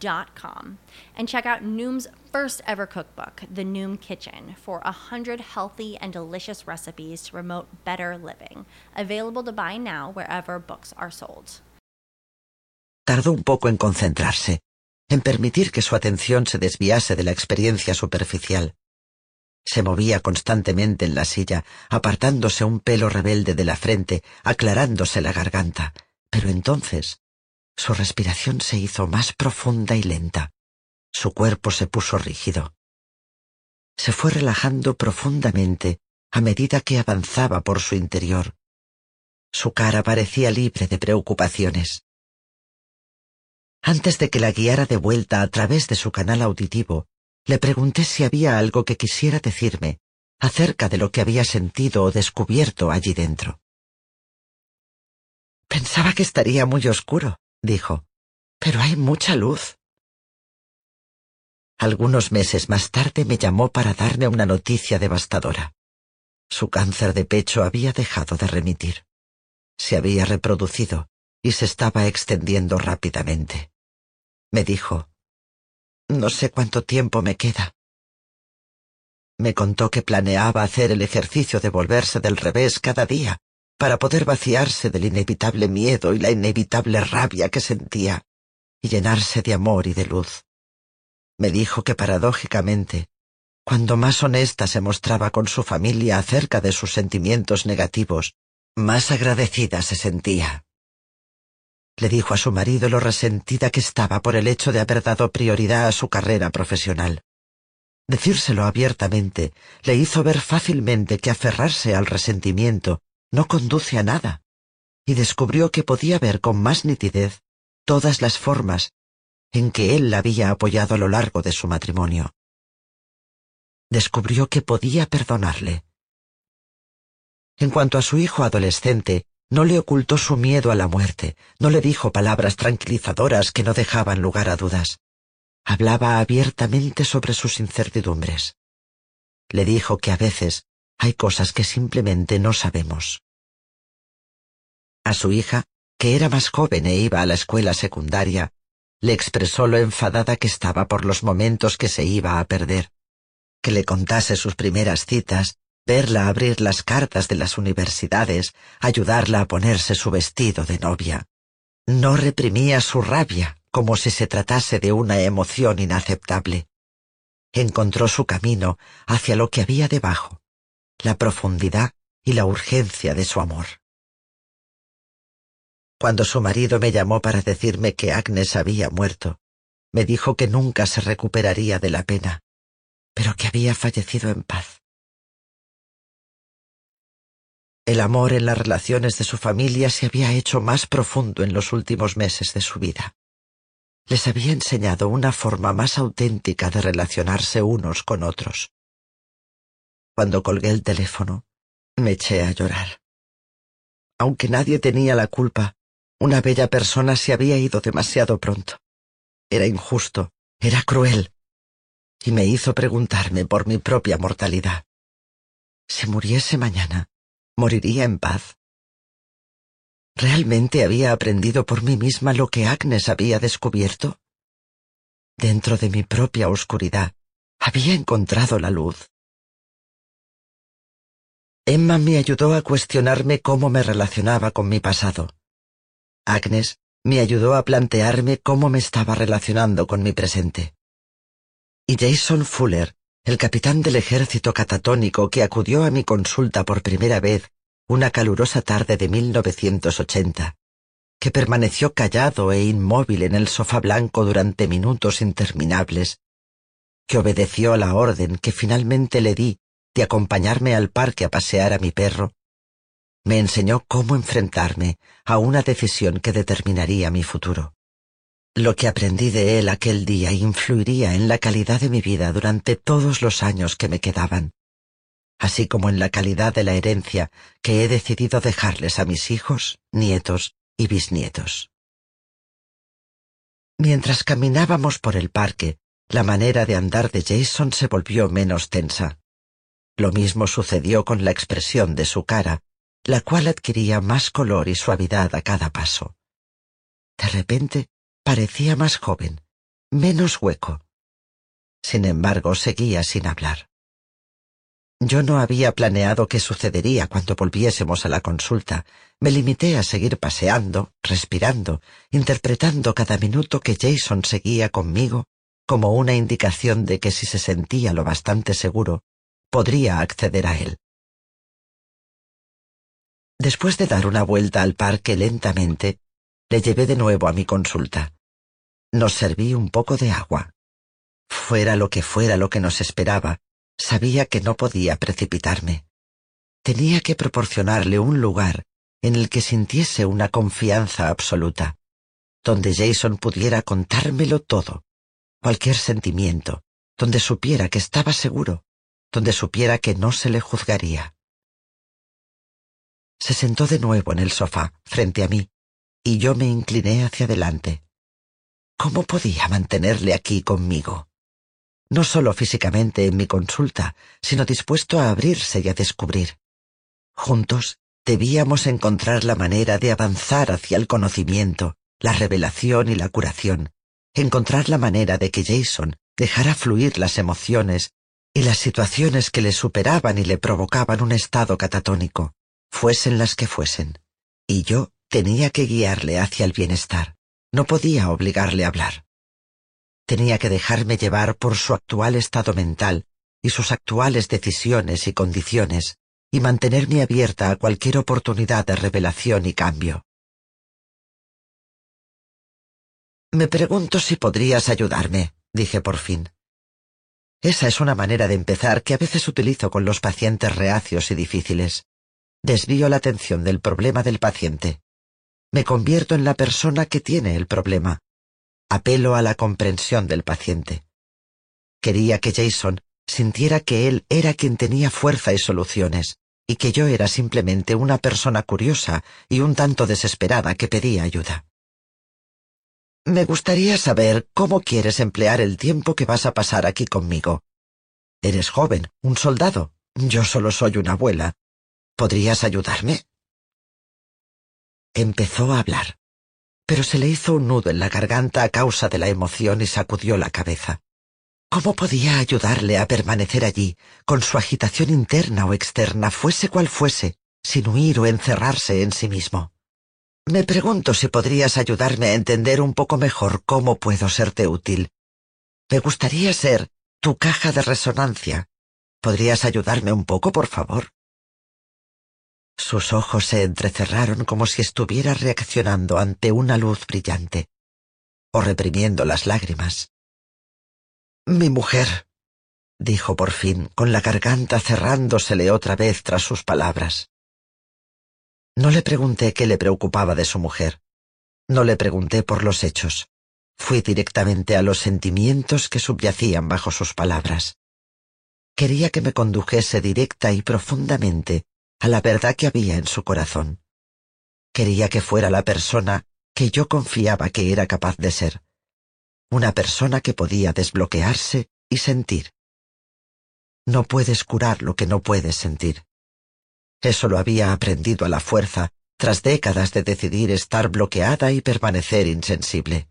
M.com. And check out Noom's first ever cookbook, The Noom Kitchen, for 100 healthy and delicious recipes to promote better living. Available to buy now wherever books are sold. Tardó un poco en concentrarse, en permitir que su atención se desviase de la experiencia superficial. Se movía constantemente en la silla, apartándose un pelo rebelde de la frente, aclarándose la garganta. Pero entonces su respiración se hizo más profunda y lenta. Su cuerpo se puso rígido. Se fue relajando profundamente a medida que avanzaba por su interior. Su cara parecía libre de preocupaciones. Antes de que la guiara de vuelta a través de su canal auditivo, le pregunté si había algo que quisiera decirme acerca de lo que había sentido o descubierto allí dentro. Pensaba que estaría muy oscuro, dijo, pero hay mucha luz. Algunos meses más tarde me llamó para darme una noticia devastadora. Su cáncer de pecho había dejado de remitir. Se había reproducido y se estaba extendiendo rápidamente. Me dijo, no sé cuánto tiempo me queda. Me contó que planeaba hacer el ejercicio de volverse del revés cada día para poder vaciarse del inevitable miedo y la inevitable rabia que sentía y llenarse de amor y de luz. Me dijo que paradójicamente, cuando más honesta se mostraba con su familia acerca de sus sentimientos negativos, más agradecida se sentía. Le dijo a su marido lo resentida que estaba por el hecho de haber dado prioridad a su carrera profesional. Decírselo abiertamente le hizo ver fácilmente que aferrarse al resentimiento no conduce a nada, y descubrió que podía ver con más nitidez todas las formas en que él la había apoyado a lo largo de su matrimonio. Descubrió que podía perdonarle. En cuanto a su hijo adolescente, no le ocultó su miedo a la muerte, no le dijo palabras tranquilizadoras que no dejaban lugar a dudas. Hablaba abiertamente sobre sus incertidumbres. Le dijo que a veces hay cosas que simplemente no sabemos. A su hija, que era más joven e iba a la escuela secundaria, le expresó lo enfadada que estaba por los momentos que se iba a perder, que le contase sus primeras citas, verla abrir las cartas de las universidades, ayudarla a ponerse su vestido de novia. No reprimía su rabia como si se tratase de una emoción inaceptable. Encontró su camino hacia lo que había debajo, la profundidad y la urgencia de su amor. Cuando su marido me llamó para decirme que Agnes había muerto, me dijo que nunca se recuperaría de la pena, pero que había fallecido en paz. El amor en las relaciones de su familia se había hecho más profundo en los últimos meses de su vida. Les había enseñado una forma más auténtica de relacionarse unos con otros. Cuando colgué el teléfono, me eché a llorar. Aunque nadie tenía la culpa, una bella persona se había ido demasiado pronto. Era injusto, era cruel, y me hizo preguntarme por mi propia mortalidad. Si muriese mañana, ¿moriría en paz? ¿Realmente había aprendido por mí misma lo que Agnes había descubierto? Dentro de mi propia oscuridad, había encontrado la luz. Emma me ayudó a cuestionarme cómo me relacionaba con mi pasado. Agnes me ayudó a plantearme cómo me estaba relacionando con mi presente. Y Jason Fuller, el capitán del ejército catatónico que acudió a mi consulta por primera vez una calurosa tarde de 1980, que permaneció callado e inmóvil en el sofá blanco durante minutos interminables, que obedeció a la orden que finalmente le di de acompañarme al parque a pasear a mi perro, me enseñó cómo enfrentarme a una decisión que determinaría mi futuro. Lo que aprendí de él aquel día influiría en la calidad de mi vida durante todos los años que me quedaban. así como en la calidad de la herencia que he decidido dejarles a mis hijos, nietos y bisnietos. Mientras caminábamos por el parque, la manera de andar de Jason se volvió menos tensa. Lo mismo sucedió con la expresión de su cara, la cual adquiría más color y suavidad a cada paso. De repente parecía más joven, menos hueco. Sin embargo, seguía sin hablar. Yo no había planeado qué sucedería cuando volviésemos a la consulta. Me limité a seguir paseando, respirando, interpretando cada minuto que Jason seguía conmigo como una indicación de que si se sentía lo bastante seguro, podría acceder a él. Después de dar una vuelta al parque lentamente, le llevé de nuevo a mi consulta. Nos serví un poco de agua. Fuera lo que fuera lo que nos esperaba, Sabía que no podía precipitarme. Tenía que proporcionarle un lugar en el que sintiese una confianza absoluta, donde Jason pudiera contármelo todo, cualquier sentimiento, donde supiera que estaba seguro, donde supiera que no se le juzgaría. Se sentó de nuevo en el sofá, frente a mí, y yo me incliné hacia adelante. ¿Cómo podía mantenerle aquí conmigo? no solo físicamente en mi consulta, sino dispuesto a abrirse y a descubrir. Juntos debíamos encontrar la manera de avanzar hacia el conocimiento, la revelación y la curación, encontrar la manera de que Jason dejara fluir las emociones y las situaciones que le superaban y le provocaban un estado catatónico, fuesen las que fuesen. Y yo tenía que guiarle hacia el bienestar. No podía obligarle a hablar. Tenía que dejarme llevar por su actual estado mental y sus actuales decisiones y condiciones, y mantenerme abierta a cualquier oportunidad de revelación y cambio. Me pregunto si podrías ayudarme, dije por fin. Esa es una manera de empezar que a veces utilizo con los pacientes reacios y difíciles. Desvío la atención del problema del paciente. Me convierto en la persona que tiene el problema, Apelo a la comprensión del paciente. Quería que Jason sintiera que él era quien tenía fuerza y soluciones, y que yo era simplemente una persona curiosa y un tanto desesperada que pedía ayuda. Me gustaría saber cómo quieres emplear el tiempo que vas a pasar aquí conmigo. Eres joven, un soldado. Yo solo soy una abuela. ¿Podrías ayudarme? Empezó a hablar pero se le hizo un nudo en la garganta a causa de la emoción y sacudió la cabeza. ¿Cómo podía ayudarle a permanecer allí, con su agitación interna o externa, fuese cual fuese, sin huir o encerrarse en sí mismo? Me pregunto si podrías ayudarme a entender un poco mejor cómo puedo serte útil. Me gustaría ser tu caja de resonancia. ¿Podrías ayudarme un poco, por favor? Sus ojos se entrecerraron como si estuviera reaccionando ante una luz brillante, o reprimiendo las lágrimas. Mi mujer, dijo por fin, con la garganta cerrándosele otra vez tras sus palabras. No le pregunté qué le preocupaba de su mujer. No le pregunté por los hechos. Fui directamente a los sentimientos que subyacían bajo sus palabras. Quería que me condujese directa y profundamente a la verdad que había en su corazón. Quería que fuera la persona que yo confiaba que era capaz de ser, una persona que podía desbloquearse y sentir. No puedes curar lo que no puedes sentir. Eso lo había aprendido a la fuerza tras décadas de decidir estar bloqueada y permanecer insensible.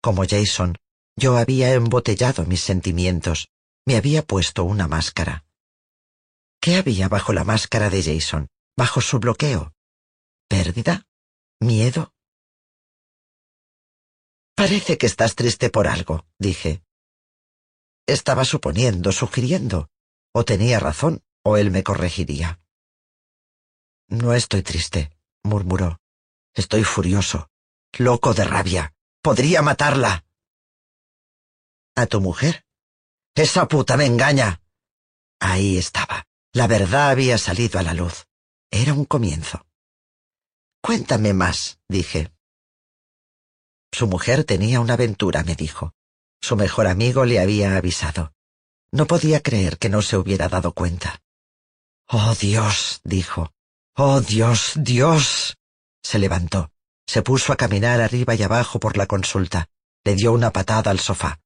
Como Jason, yo había embotellado mis sentimientos, me había puesto una máscara. ¿Qué había bajo la máscara de Jason, bajo su bloqueo? ¿Pérdida? ¿Miedo? Parece que estás triste por algo, dije. Estaba suponiendo, sugiriendo. O tenía razón, o él me corregiría. No estoy triste, murmuró. Estoy furioso, loco de rabia. Podría matarla. ¿A tu mujer? Esa puta me engaña. Ahí estaba. La verdad había salido a la luz. Era un comienzo. Cuéntame más, dije. Su mujer tenía una aventura, me dijo. Su mejor amigo le había avisado. No podía creer que no se hubiera dado cuenta. Oh Dios, dijo. Oh Dios, Dios. Se levantó. Se puso a caminar arriba y abajo por la consulta. Le dio una patada al sofá.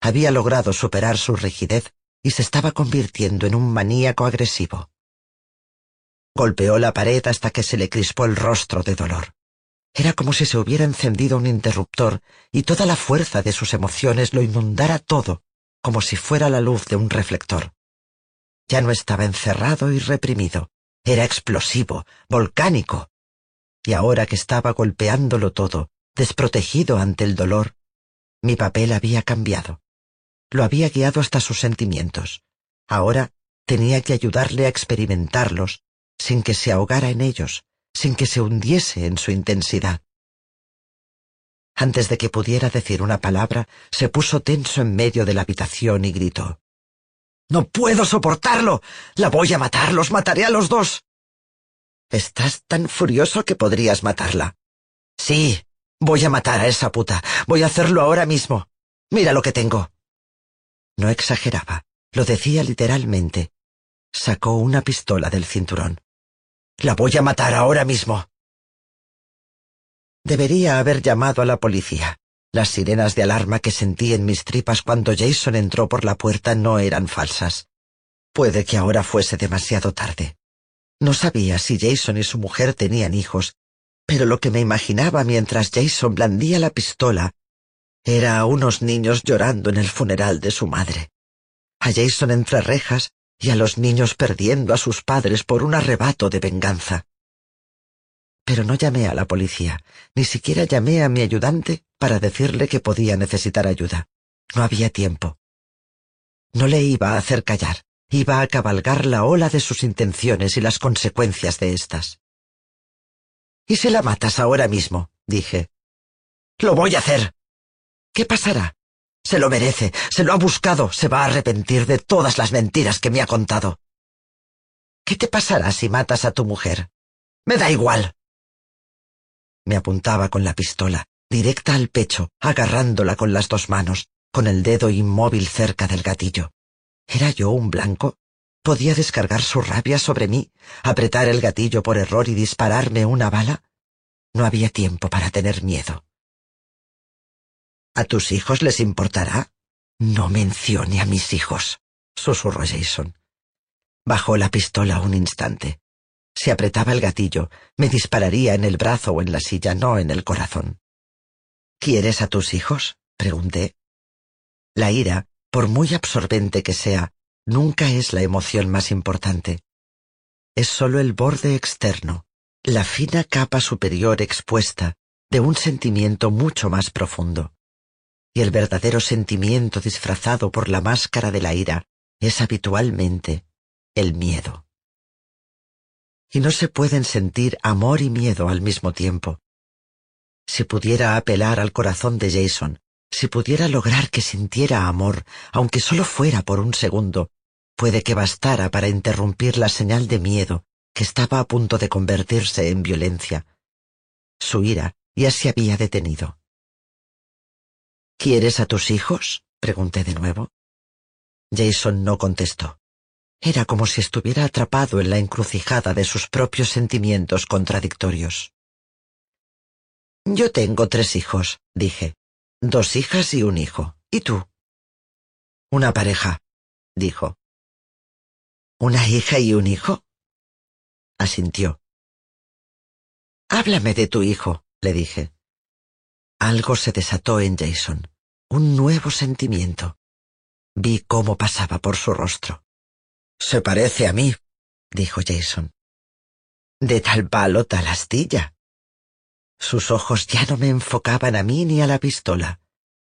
Había logrado superar su rigidez y se estaba convirtiendo en un maníaco agresivo. Golpeó la pared hasta que se le crispó el rostro de dolor. Era como si se hubiera encendido un interruptor y toda la fuerza de sus emociones lo inundara todo, como si fuera la luz de un reflector. Ya no estaba encerrado y reprimido, era explosivo, volcánico. Y ahora que estaba golpeándolo todo, desprotegido ante el dolor, mi papel había cambiado. Lo había guiado hasta sus sentimientos. Ahora tenía que ayudarle a experimentarlos sin que se ahogara en ellos, sin que se hundiese en su intensidad. Antes de que pudiera decir una palabra, se puso tenso en medio de la habitación y gritó. No puedo soportarlo. La voy a matar. Los mataré a los dos. Estás tan furioso que podrías matarla. Sí, voy a matar a esa puta. Voy a hacerlo ahora mismo. Mira lo que tengo. No exageraba. Lo decía literalmente. Sacó una pistola del cinturón. La voy a matar ahora mismo. Debería haber llamado a la policía. Las sirenas de alarma que sentí en mis tripas cuando Jason entró por la puerta no eran falsas. Puede que ahora fuese demasiado tarde. No sabía si Jason y su mujer tenían hijos, pero lo que me imaginaba mientras Jason blandía la pistola era a unos niños llorando en el funeral de su madre. A Jason entre rejas y a los niños perdiendo a sus padres por un arrebato de venganza. Pero no llamé a la policía, ni siquiera llamé a mi ayudante para decirle que podía necesitar ayuda. No había tiempo. No le iba a hacer callar, iba a cabalgar la ola de sus intenciones y las consecuencias de éstas. ¿Y si la matas ahora mismo? dije. Lo voy a hacer. ¿Qué pasará? Se lo merece, se lo ha buscado, se va a arrepentir de todas las mentiras que me ha contado. ¿Qué te pasará si matas a tu mujer? Me da igual. Me apuntaba con la pistola, directa al pecho, agarrándola con las dos manos, con el dedo inmóvil cerca del gatillo. ¿Era yo un blanco? ¿Podía descargar su rabia sobre mí, apretar el gatillo por error y dispararme una bala? No había tiempo para tener miedo. ¿A tus hijos les importará? No mencione a mis hijos, susurró Jason. Bajó la pistola un instante. Si apretaba el gatillo, me dispararía en el brazo o en la silla, no en el corazón. ¿Quieres a tus hijos? pregunté. La ira, por muy absorbente que sea, nunca es la emoción más importante. Es sólo el borde externo, la fina capa superior expuesta de un sentimiento mucho más profundo. Y el verdadero sentimiento disfrazado por la máscara de la ira es habitualmente el miedo y no se pueden sentir amor y miedo al mismo tiempo. Si pudiera apelar al corazón de Jason, si pudiera lograr que sintiera amor, aunque solo fuera por un segundo, puede que bastara para interrumpir la señal de miedo que estaba a punto de convertirse en violencia. Su ira ya se había detenido. ¿Quieres a tus hijos? pregunté de nuevo. Jason no contestó. Era como si estuviera atrapado en la encrucijada de sus propios sentimientos contradictorios. Yo tengo tres hijos, dije. Dos hijas y un hijo. ¿Y tú? Una pareja, dijo. ¿Una hija y un hijo? Asintió. Háblame de tu hijo, le dije. Algo se desató en Jason, un nuevo sentimiento. Vi cómo pasaba por su rostro. Se parece a mí, dijo Jason. De tal palo tal astilla. Sus ojos ya no me enfocaban a mí ni a la pistola.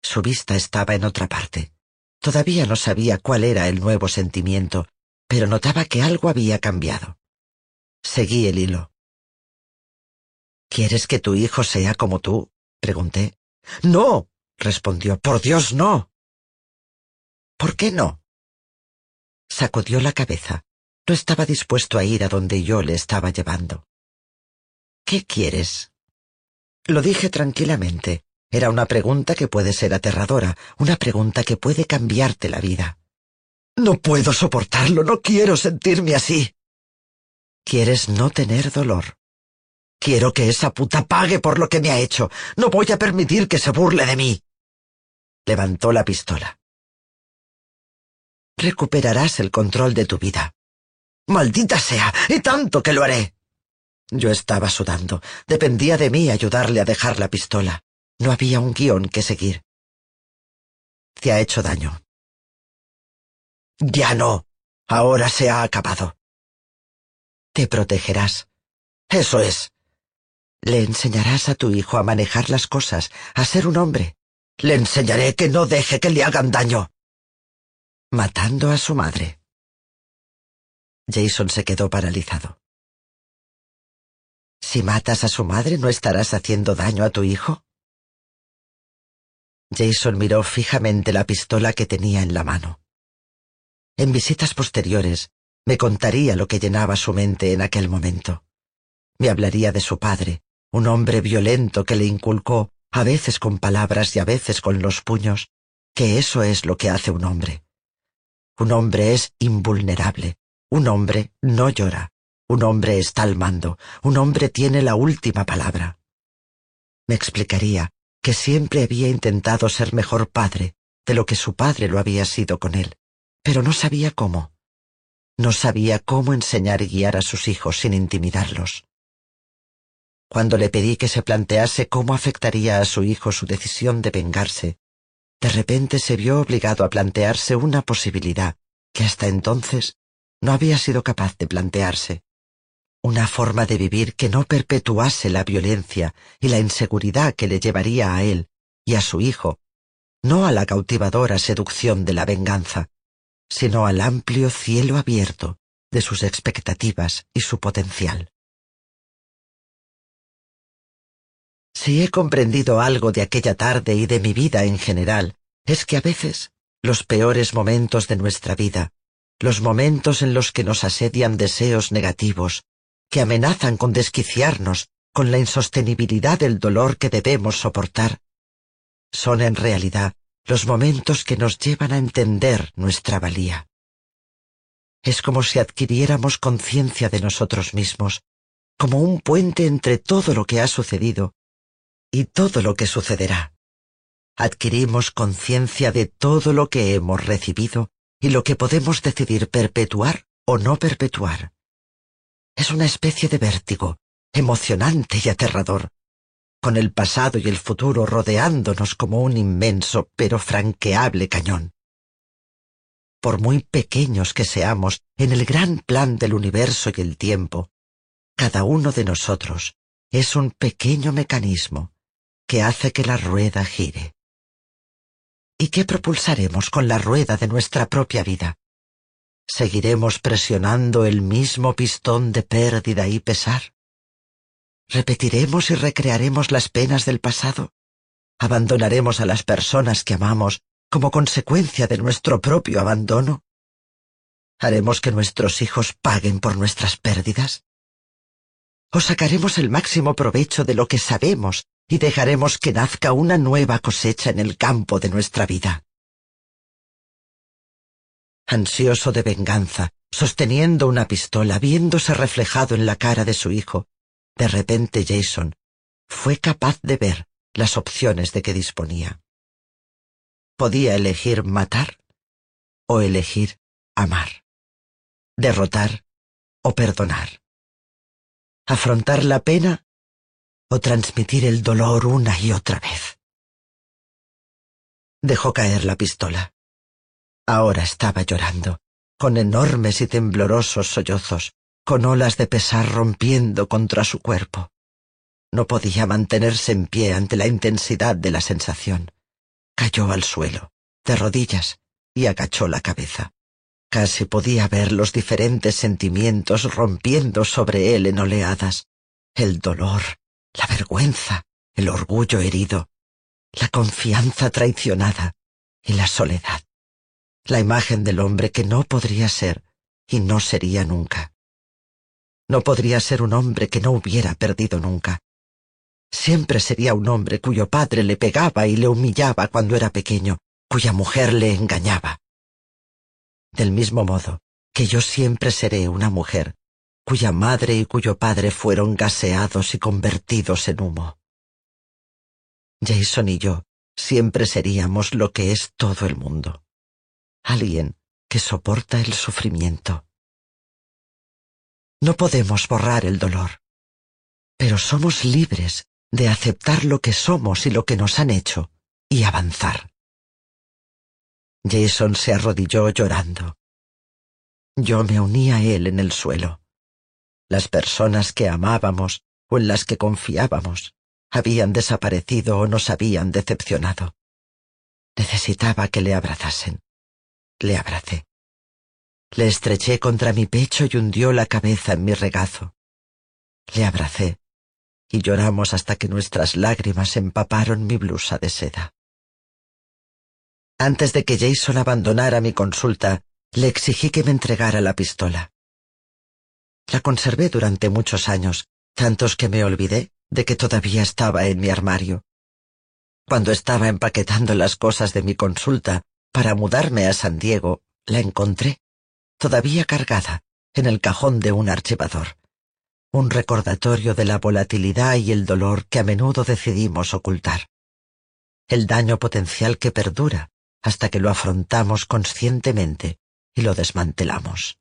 Su vista estaba en otra parte. Todavía no sabía cuál era el nuevo sentimiento, pero notaba que algo había cambiado. Seguí el hilo. ¿Quieres que tu hijo sea como tú? pregunté. No, respondió. Por Dios, no. ¿Por qué no? Sacudió la cabeza. No estaba dispuesto a ir a donde yo le estaba llevando. ¿Qué quieres? Lo dije tranquilamente. Era una pregunta que puede ser aterradora, una pregunta que puede cambiarte la vida. No puedo soportarlo, no quiero sentirme así. Quieres no tener dolor. Quiero que esa puta pague por lo que me ha hecho. No voy a permitir que se burle de mí. Levantó la pistola. Recuperarás el control de tu vida. Maldita sea, y tanto que lo haré. Yo estaba sudando. Dependía de mí ayudarle a dejar la pistola. No había un guion que seguir. Te ha hecho daño. Ya no. Ahora se ha acabado. Te protegerás. Eso es. Le enseñarás a tu hijo a manejar las cosas, a ser un hombre. Le enseñaré que no deje que le hagan daño. Matando a su madre. Jason se quedó paralizado. Si matas a su madre, ¿no estarás haciendo daño a tu hijo? Jason miró fijamente la pistola que tenía en la mano. En visitas posteriores, me contaría lo que llenaba su mente en aquel momento. Me hablaría de su padre, un hombre violento que le inculcó, a veces con palabras y a veces con los puños, que eso es lo que hace un hombre. Un hombre es invulnerable, un hombre no llora, un hombre está al mando, un hombre tiene la última palabra. Me explicaría que siempre había intentado ser mejor padre de lo que su padre lo había sido con él, pero no sabía cómo. No sabía cómo enseñar y guiar a sus hijos sin intimidarlos. Cuando le pedí que se plantease cómo afectaría a su hijo su decisión de vengarse, de repente se vio obligado a plantearse una posibilidad que hasta entonces no había sido capaz de plantearse. Una forma de vivir que no perpetuase la violencia y la inseguridad que le llevaría a él y a su hijo, no a la cautivadora seducción de la venganza, sino al amplio cielo abierto de sus expectativas y su potencial. Si he comprendido algo de aquella tarde y de mi vida en general, es que a veces los peores momentos de nuestra vida, los momentos en los que nos asedian deseos negativos, que amenazan con desquiciarnos con la insostenibilidad del dolor que debemos soportar, son en realidad los momentos que nos llevan a entender nuestra valía. Es como si adquiriéramos conciencia de nosotros mismos, como un puente entre todo lo que ha sucedido y todo lo que sucederá. Adquirimos conciencia de todo lo que hemos recibido y lo que podemos decidir perpetuar o no perpetuar. Es una especie de vértigo, emocionante y aterrador, con el pasado y el futuro rodeándonos como un inmenso pero franqueable cañón. Por muy pequeños que seamos en el gran plan del universo y el tiempo, cada uno de nosotros es un pequeño mecanismo hace que la rueda gire. ¿Y qué propulsaremos con la rueda de nuestra propia vida? ¿Seguiremos presionando el mismo pistón de pérdida y pesar? ¿Repetiremos y recrearemos las penas del pasado? ¿Abandonaremos a las personas que amamos como consecuencia de nuestro propio abandono? ¿Haremos que nuestros hijos paguen por nuestras pérdidas? ¿O sacaremos el máximo provecho de lo que sabemos y dejaremos que nazca una nueva cosecha en el campo de nuestra vida. Ansioso de venganza, sosteniendo una pistola, viéndose reflejado en la cara de su hijo, de repente Jason fue capaz de ver las opciones de que disponía. Podía elegir matar o elegir amar, derrotar o perdonar, afrontar la pena transmitir el dolor una y otra vez. Dejó caer la pistola. Ahora estaba llorando, con enormes y temblorosos sollozos, con olas de pesar rompiendo contra su cuerpo. No podía mantenerse en pie ante la intensidad de la sensación. Cayó al suelo, de rodillas, y agachó la cabeza. Casi podía ver los diferentes sentimientos rompiendo sobre él en oleadas. El dolor, la vergüenza, el orgullo herido, la confianza traicionada y la soledad. La imagen del hombre que no podría ser y no sería nunca. No podría ser un hombre que no hubiera perdido nunca. Siempre sería un hombre cuyo padre le pegaba y le humillaba cuando era pequeño, cuya mujer le engañaba. Del mismo modo que yo siempre seré una mujer cuya madre y cuyo padre fueron gaseados y convertidos en humo. Jason y yo siempre seríamos lo que es todo el mundo. Alguien que soporta el sufrimiento. No podemos borrar el dolor, pero somos libres de aceptar lo que somos y lo que nos han hecho y avanzar. Jason se arrodilló llorando. Yo me uní a él en el suelo. Las personas que amábamos o en las que confiábamos habían desaparecido o nos habían decepcionado. Necesitaba que le abrazasen. Le abracé. Le estreché contra mi pecho y hundió la cabeza en mi regazo. Le abracé y lloramos hasta que nuestras lágrimas empaparon mi blusa de seda. Antes de que Jason abandonara mi consulta, le exigí que me entregara la pistola. La conservé durante muchos años, tantos que me olvidé de que todavía estaba en mi armario. Cuando estaba empaquetando las cosas de mi consulta para mudarme a San Diego, la encontré, todavía cargada, en el cajón de un archivador. Un recordatorio de la volatilidad y el dolor que a menudo decidimos ocultar. El daño potencial que perdura hasta que lo afrontamos conscientemente y lo desmantelamos.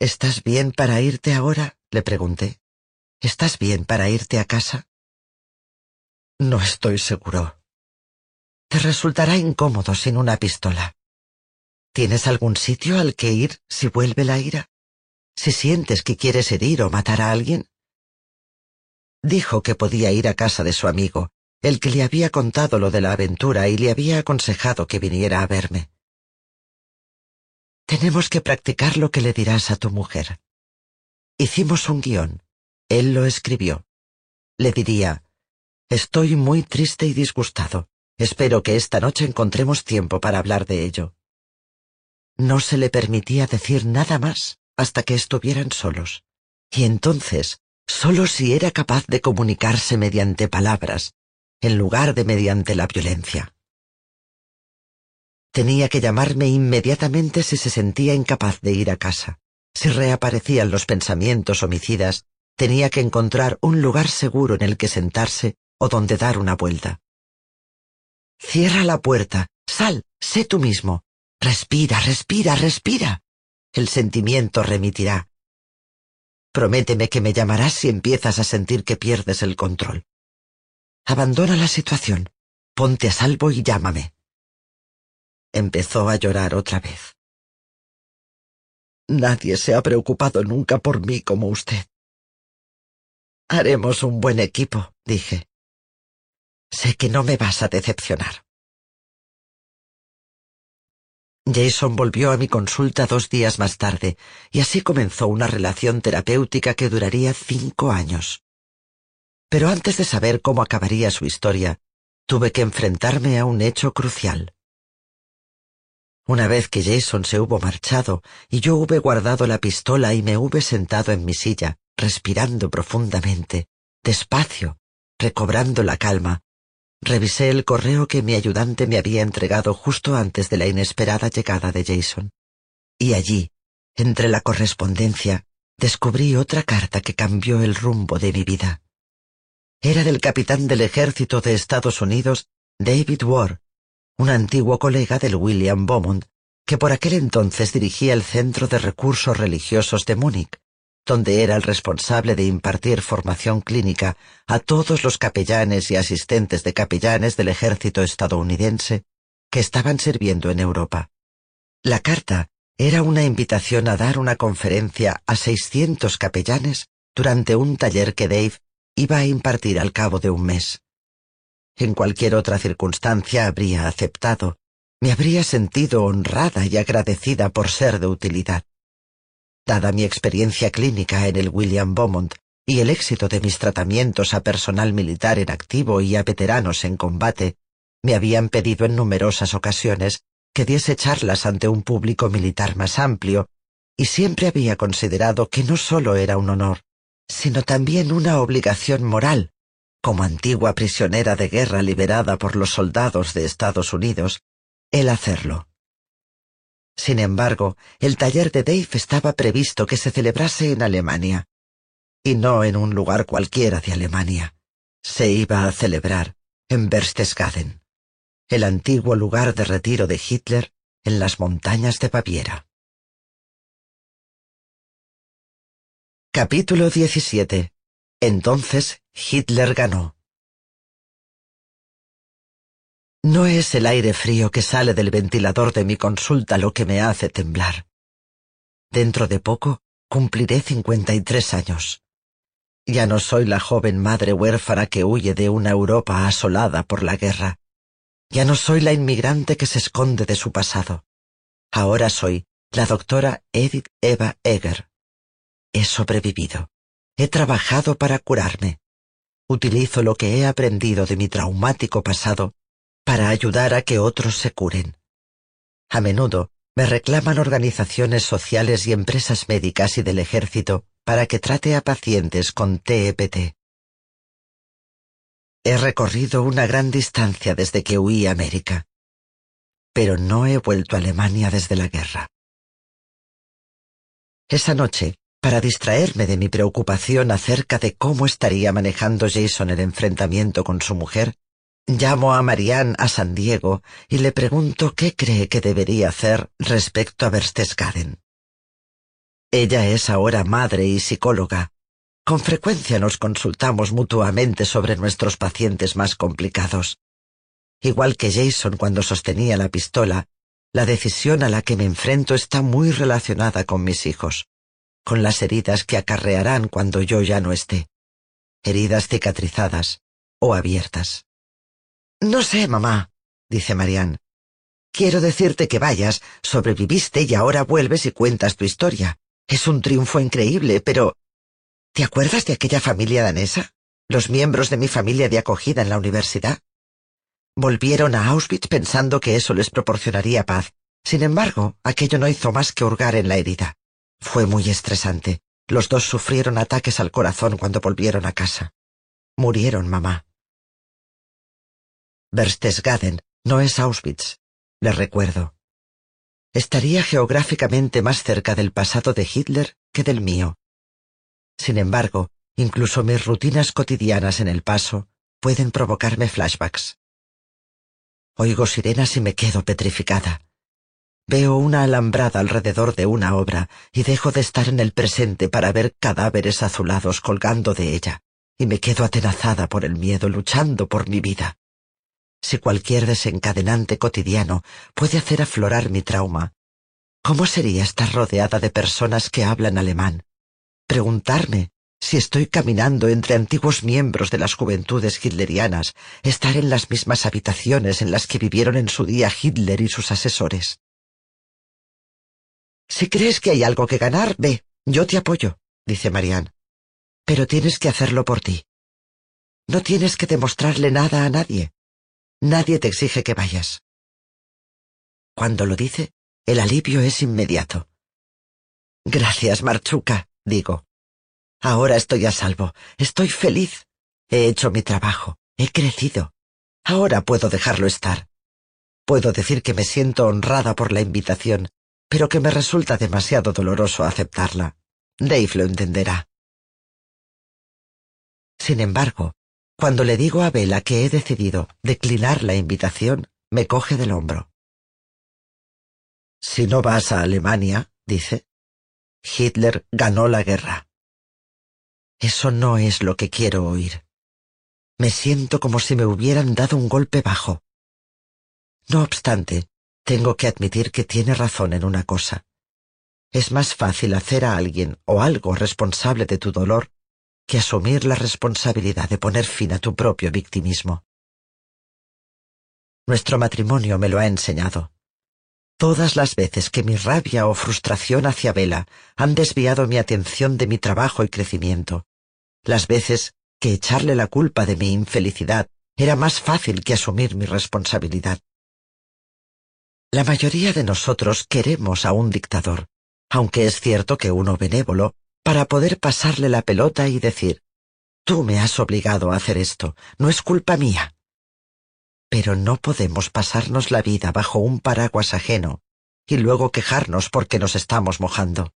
¿Estás bien para irte ahora? le pregunté. ¿Estás bien para irte a casa? No estoy seguro. Te resultará incómodo sin una pistola. ¿Tienes algún sitio al que ir si vuelve la ira? Si sientes que quieres herir o matar a alguien? Dijo que podía ir a casa de su amigo, el que le había contado lo de la aventura y le había aconsejado que viniera a verme. Tenemos que practicar lo que le dirás a tu mujer. Hicimos un guion. Él lo escribió. Le diría, Estoy muy triste y disgustado. Espero que esta noche encontremos tiempo para hablar de ello. No se le permitía decir nada más hasta que estuvieran solos. Y entonces, solo si era capaz de comunicarse mediante palabras, en lugar de mediante la violencia. Tenía que llamarme inmediatamente si se sentía incapaz de ir a casa. Si reaparecían los pensamientos homicidas, tenía que encontrar un lugar seguro en el que sentarse o donde dar una vuelta. Cierra la puerta, sal, sé tú mismo. Respira, respira, respira. El sentimiento remitirá. Prométeme que me llamarás si empiezas a sentir que pierdes el control. Abandona la situación, ponte a salvo y llámame. Empezó a llorar otra vez. Nadie se ha preocupado nunca por mí como usted. Haremos un buen equipo, dije. Sé que no me vas a decepcionar. Jason volvió a mi consulta dos días más tarde, y así comenzó una relación terapéutica que duraría cinco años. Pero antes de saber cómo acabaría su historia, tuve que enfrentarme a un hecho crucial. Una vez que Jason se hubo marchado y yo hube guardado la pistola y me hube sentado en mi silla, respirando profundamente, despacio, recobrando la calma, revisé el correo que mi ayudante me había entregado justo antes de la inesperada llegada de Jason. Y allí, entre la correspondencia, descubrí otra carta que cambió el rumbo de mi vida. Era del capitán del ejército de Estados Unidos, David Ward, un antiguo colega del William Beaumont, que por aquel entonces dirigía el Centro de Recursos Religiosos de Múnich, donde era el responsable de impartir formación clínica a todos los capellanes y asistentes de capellanes del ejército estadounidense que estaban sirviendo en Europa. La carta era una invitación a dar una conferencia a 600 capellanes durante un taller que Dave iba a impartir al cabo de un mes. En cualquier otra circunstancia habría aceptado, me habría sentido honrada y agradecida por ser de utilidad. Dada mi experiencia clínica en el William Beaumont y el éxito de mis tratamientos a personal militar en activo y a veteranos en combate, me habían pedido en numerosas ocasiones que diese charlas ante un público militar más amplio, y siempre había considerado que no solo era un honor, sino también una obligación moral, como antigua prisionera de guerra liberada por los soldados de Estados Unidos, el hacerlo. Sin embargo, el taller de Dave estaba previsto que se celebrase en Alemania, y no en un lugar cualquiera de Alemania. Se iba a celebrar en Berchtesgaden, el antiguo lugar de retiro de Hitler en las montañas de Baviera. Capítulo 17. Entonces Hitler ganó. No es el aire frío que sale del ventilador de mi consulta lo que me hace temblar. Dentro de poco cumpliré 53 años. Ya no soy la joven madre huérfana que huye de una Europa asolada por la guerra. Ya no soy la inmigrante que se esconde de su pasado. Ahora soy la doctora Edith Eva Egger. He sobrevivido. He trabajado para curarme. Utilizo lo que he aprendido de mi traumático pasado para ayudar a que otros se curen. A menudo me reclaman organizaciones sociales y empresas médicas y del ejército para que trate a pacientes con TEPT. He recorrido una gran distancia desde que huí a América, pero no he vuelto a Alemania desde la guerra. Esa noche, para distraerme de mi preocupación acerca de cómo estaría manejando Jason el enfrentamiento con su mujer, llamo a Marianne a San Diego y le pregunto qué cree que debería hacer respecto a Berchtesgaden. Ella es ahora madre y psicóloga. Con frecuencia nos consultamos mutuamente sobre nuestros pacientes más complicados. Igual que Jason cuando sostenía la pistola, la decisión a la que me enfrento está muy relacionada con mis hijos, con las heridas que acarrearán cuando yo ya no esté. Heridas cicatrizadas o abiertas. No sé, mamá, dice Marianne. Quiero decirte que vayas, sobreviviste y ahora vuelves y cuentas tu historia. Es un triunfo increíble, pero... ¿Te acuerdas de aquella familia danesa? Los miembros de mi familia de acogida en la universidad. Volvieron a Auschwitz pensando que eso les proporcionaría paz. Sin embargo, aquello no hizo más que hurgar en la herida. Fue muy estresante. Los dos sufrieron ataques al corazón cuando volvieron a casa. Murieron, mamá. Berchtesgaden no es Auschwitz, les recuerdo estaría geográficamente más cerca del pasado de Hitler que del mío. Sin embargo, incluso mis rutinas cotidianas en el paso pueden provocarme flashbacks. Oigo sirenas y me quedo petrificada. Veo una alambrada alrededor de una obra y dejo de estar en el presente para ver cadáveres azulados colgando de ella, y me quedo atenazada por el miedo luchando por mi vida. Si cualquier desencadenante cotidiano puede hacer aflorar mi trauma, ¿cómo sería estar rodeada de personas que hablan alemán? Preguntarme si estoy caminando entre antiguos miembros de las juventudes hitlerianas, estar en las mismas habitaciones en las que vivieron en su día Hitler y sus asesores. Si crees que hay algo que ganar, ve, yo te apoyo, dice Marianne. Pero tienes que hacerlo por ti. No tienes que demostrarle nada a nadie. Nadie te exige que vayas. Cuando lo dice, el alivio es inmediato. Gracias, Marchuca, digo. Ahora estoy a salvo, estoy feliz. He hecho mi trabajo, he crecido. Ahora puedo dejarlo estar. Puedo decir que me siento honrada por la invitación, pero que me resulta demasiado doloroso aceptarla. Dave lo entenderá. Sin embargo, cuando le digo a Bella que he decidido declinar la invitación, me coge del hombro. Si no vas a Alemania, dice, Hitler ganó la guerra. Eso no es lo que quiero oír. Me siento como si me hubieran dado un golpe bajo. No obstante, tengo que admitir que tiene razón en una cosa. Es más fácil hacer a alguien o algo responsable de tu dolor que asumir la responsabilidad de poner fin a tu propio victimismo. Nuestro matrimonio me lo ha enseñado. Todas las veces que mi rabia o frustración hacia Vela han desviado mi atención de mi trabajo y crecimiento, las veces que echarle la culpa de mi infelicidad era más fácil que asumir mi responsabilidad. La mayoría de nosotros queremos a un dictador, aunque es cierto que uno benévolo para poder pasarle la pelota y decir, tú me has obligado a hacer esto, no es culpa mía. Pero no podemos pasarnos la vida bajo un paraguas ajeno y luego quejarnos porque nos estamos mojando.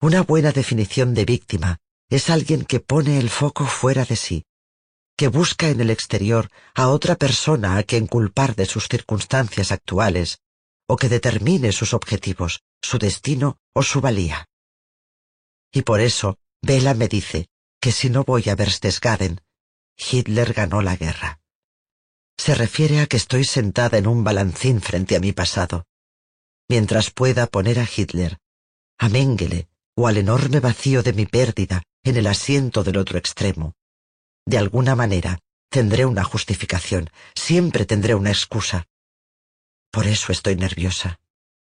Una buena definición de víctima es alguien que pone el foco fuera de sí, que busca en el exterior a otra persona a quien culpar de sus circunstancias actuales, o que determine sus objetivos, su destino o su valía. Y por eso, Bela me dice que si no voy a Berchtesgaden, Hitler ganó la guerra. Se refiere a que estoy sentada en un balancín frente a mi pasado, mientras pueda poner a Hitler, a Mengele o al enorme vacío de mi pérdida en el asiento del otro extremo. De alguna manera tendré una justificación, siempre tendré una excusa. Por eso estoy nerviosa,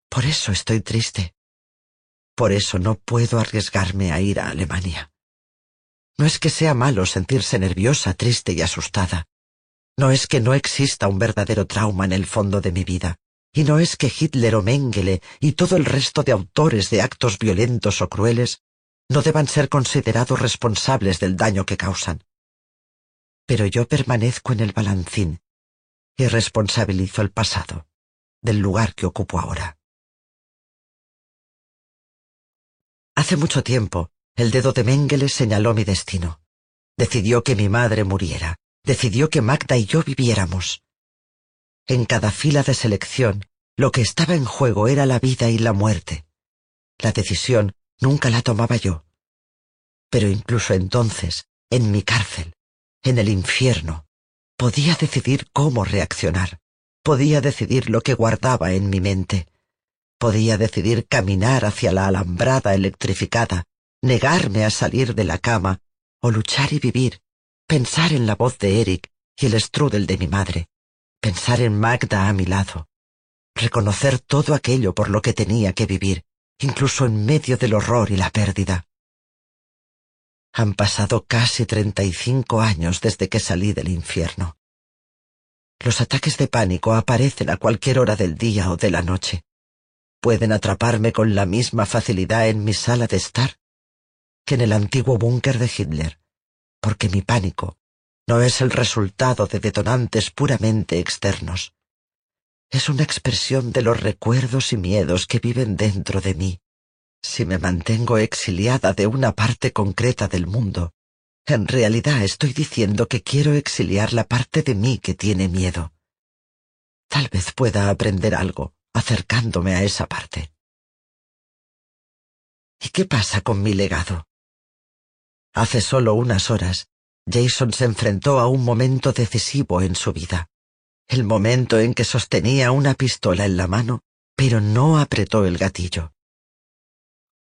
por eso estoy triste, por eso no puedo arriesgarme a ir a Alemania. No es que sea malo sentirse nerviosa, triste y asustada. No es que no exista un verdadero trauma en el fondo de mi vida. Y no es que Hitler o Mengele y todo el resto de autores de actos violentos o crueles no deban ser considerados responsables del daño que causan. Pero yo permanezco en el balancín y responsabilizo el pasado del lugar que ocupo ahora. Hace mucho tiempo, el dedo de Mengele señaló mi destino. Decidió que mi madre muriera. Decidió que Magda y yo viviéramos. En cada fila de selección, lo que estaba en juego era la vida y la muerte. La decisión nunca la tomaba yo. Pero incluso entonces, en mi cárcel, en el infierno, podía decidir cómo reaccionar. Podía decidir lo que guardaba en mi mente. Podía decidir caminar hacia la alambrada electrificada negarme a salir de la cama, o luchar y vivir, pensar en la voz de Eric y el strudel de mi madre, pensar en Magda a mi lado, reconocer todo aquello por lo que tenía que vivir, incluso en medio del horror y la pérdida. Han pasado casi treinta y cinco años desde que salí del infierno. Los ataques de pánico aparecen a cualquier hora del día o de la noche. Pueden atraparme con la misma facilidad en mi sala de estar que en el antiguo búnker de Hitler, porque mi pánico no es el resultado de detonantes puramente externos. Es una expresión de los recuerdos y miedos que viven dentro de mí. Si me mantengo exiliada de una parte concreta del mundo, en realidad estoy diciendo que quiero exiliar la parte de mí que tiene miedo. Tal vez pueda aprender algo acercándome a esa parte. ¿Y qué pasa con mi legado? Hace solo unas horas, Jason se enfrentó a un momento decisivo en su vida. El momento en que sostenía una pistola en la mano, pero no apretó el gatillo.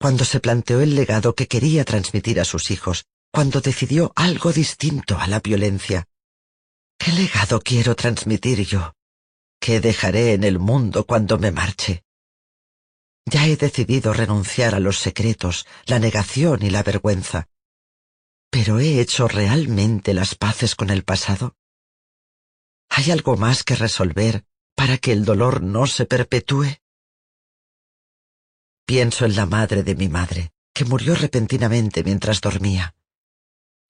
Cuando se planteó el legado que quería transmitir a sus hijos, cuando decidió algo distinto a la violencia. ¿Qué legado quiero transmitir yo? ¿Qué dejaré en el mundo cuando me marche? Ya he decidido renunciar a los secretos, la negación y la vergüenza. ¿Pero he hecho realmente las paces con el pasado? ¿Hay algo más que resolver para que el dolor no se perpetúe? Pienso en la madre de mi madre, que murió repentinamente mientras dormía.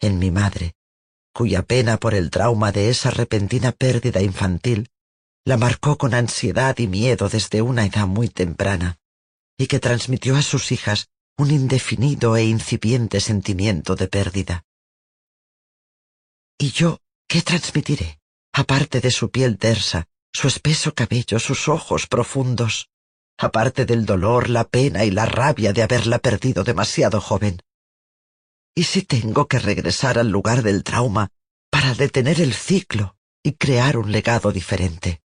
En mi madre, cuya pena por el trauma de esa repentina pérdida infantil la marcó con ansiedad y miedo desde una edad muy temprana, y que transmitió a sus hijas un indefinido e incipiente sentimiento de pérdida. ¿Y yo qué transmitiré, aparte de su piel tersa, su espeso cabello, sus ojos profundos, aparte del dolor, la pena y la rabia de haberla perdido demasiado joven? ¿Y si tengo que regresar al lugar del trauma para detener el ciclo y crear un legado diferente?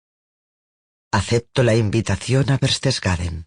Acepto la invitación a Berchtesgaden.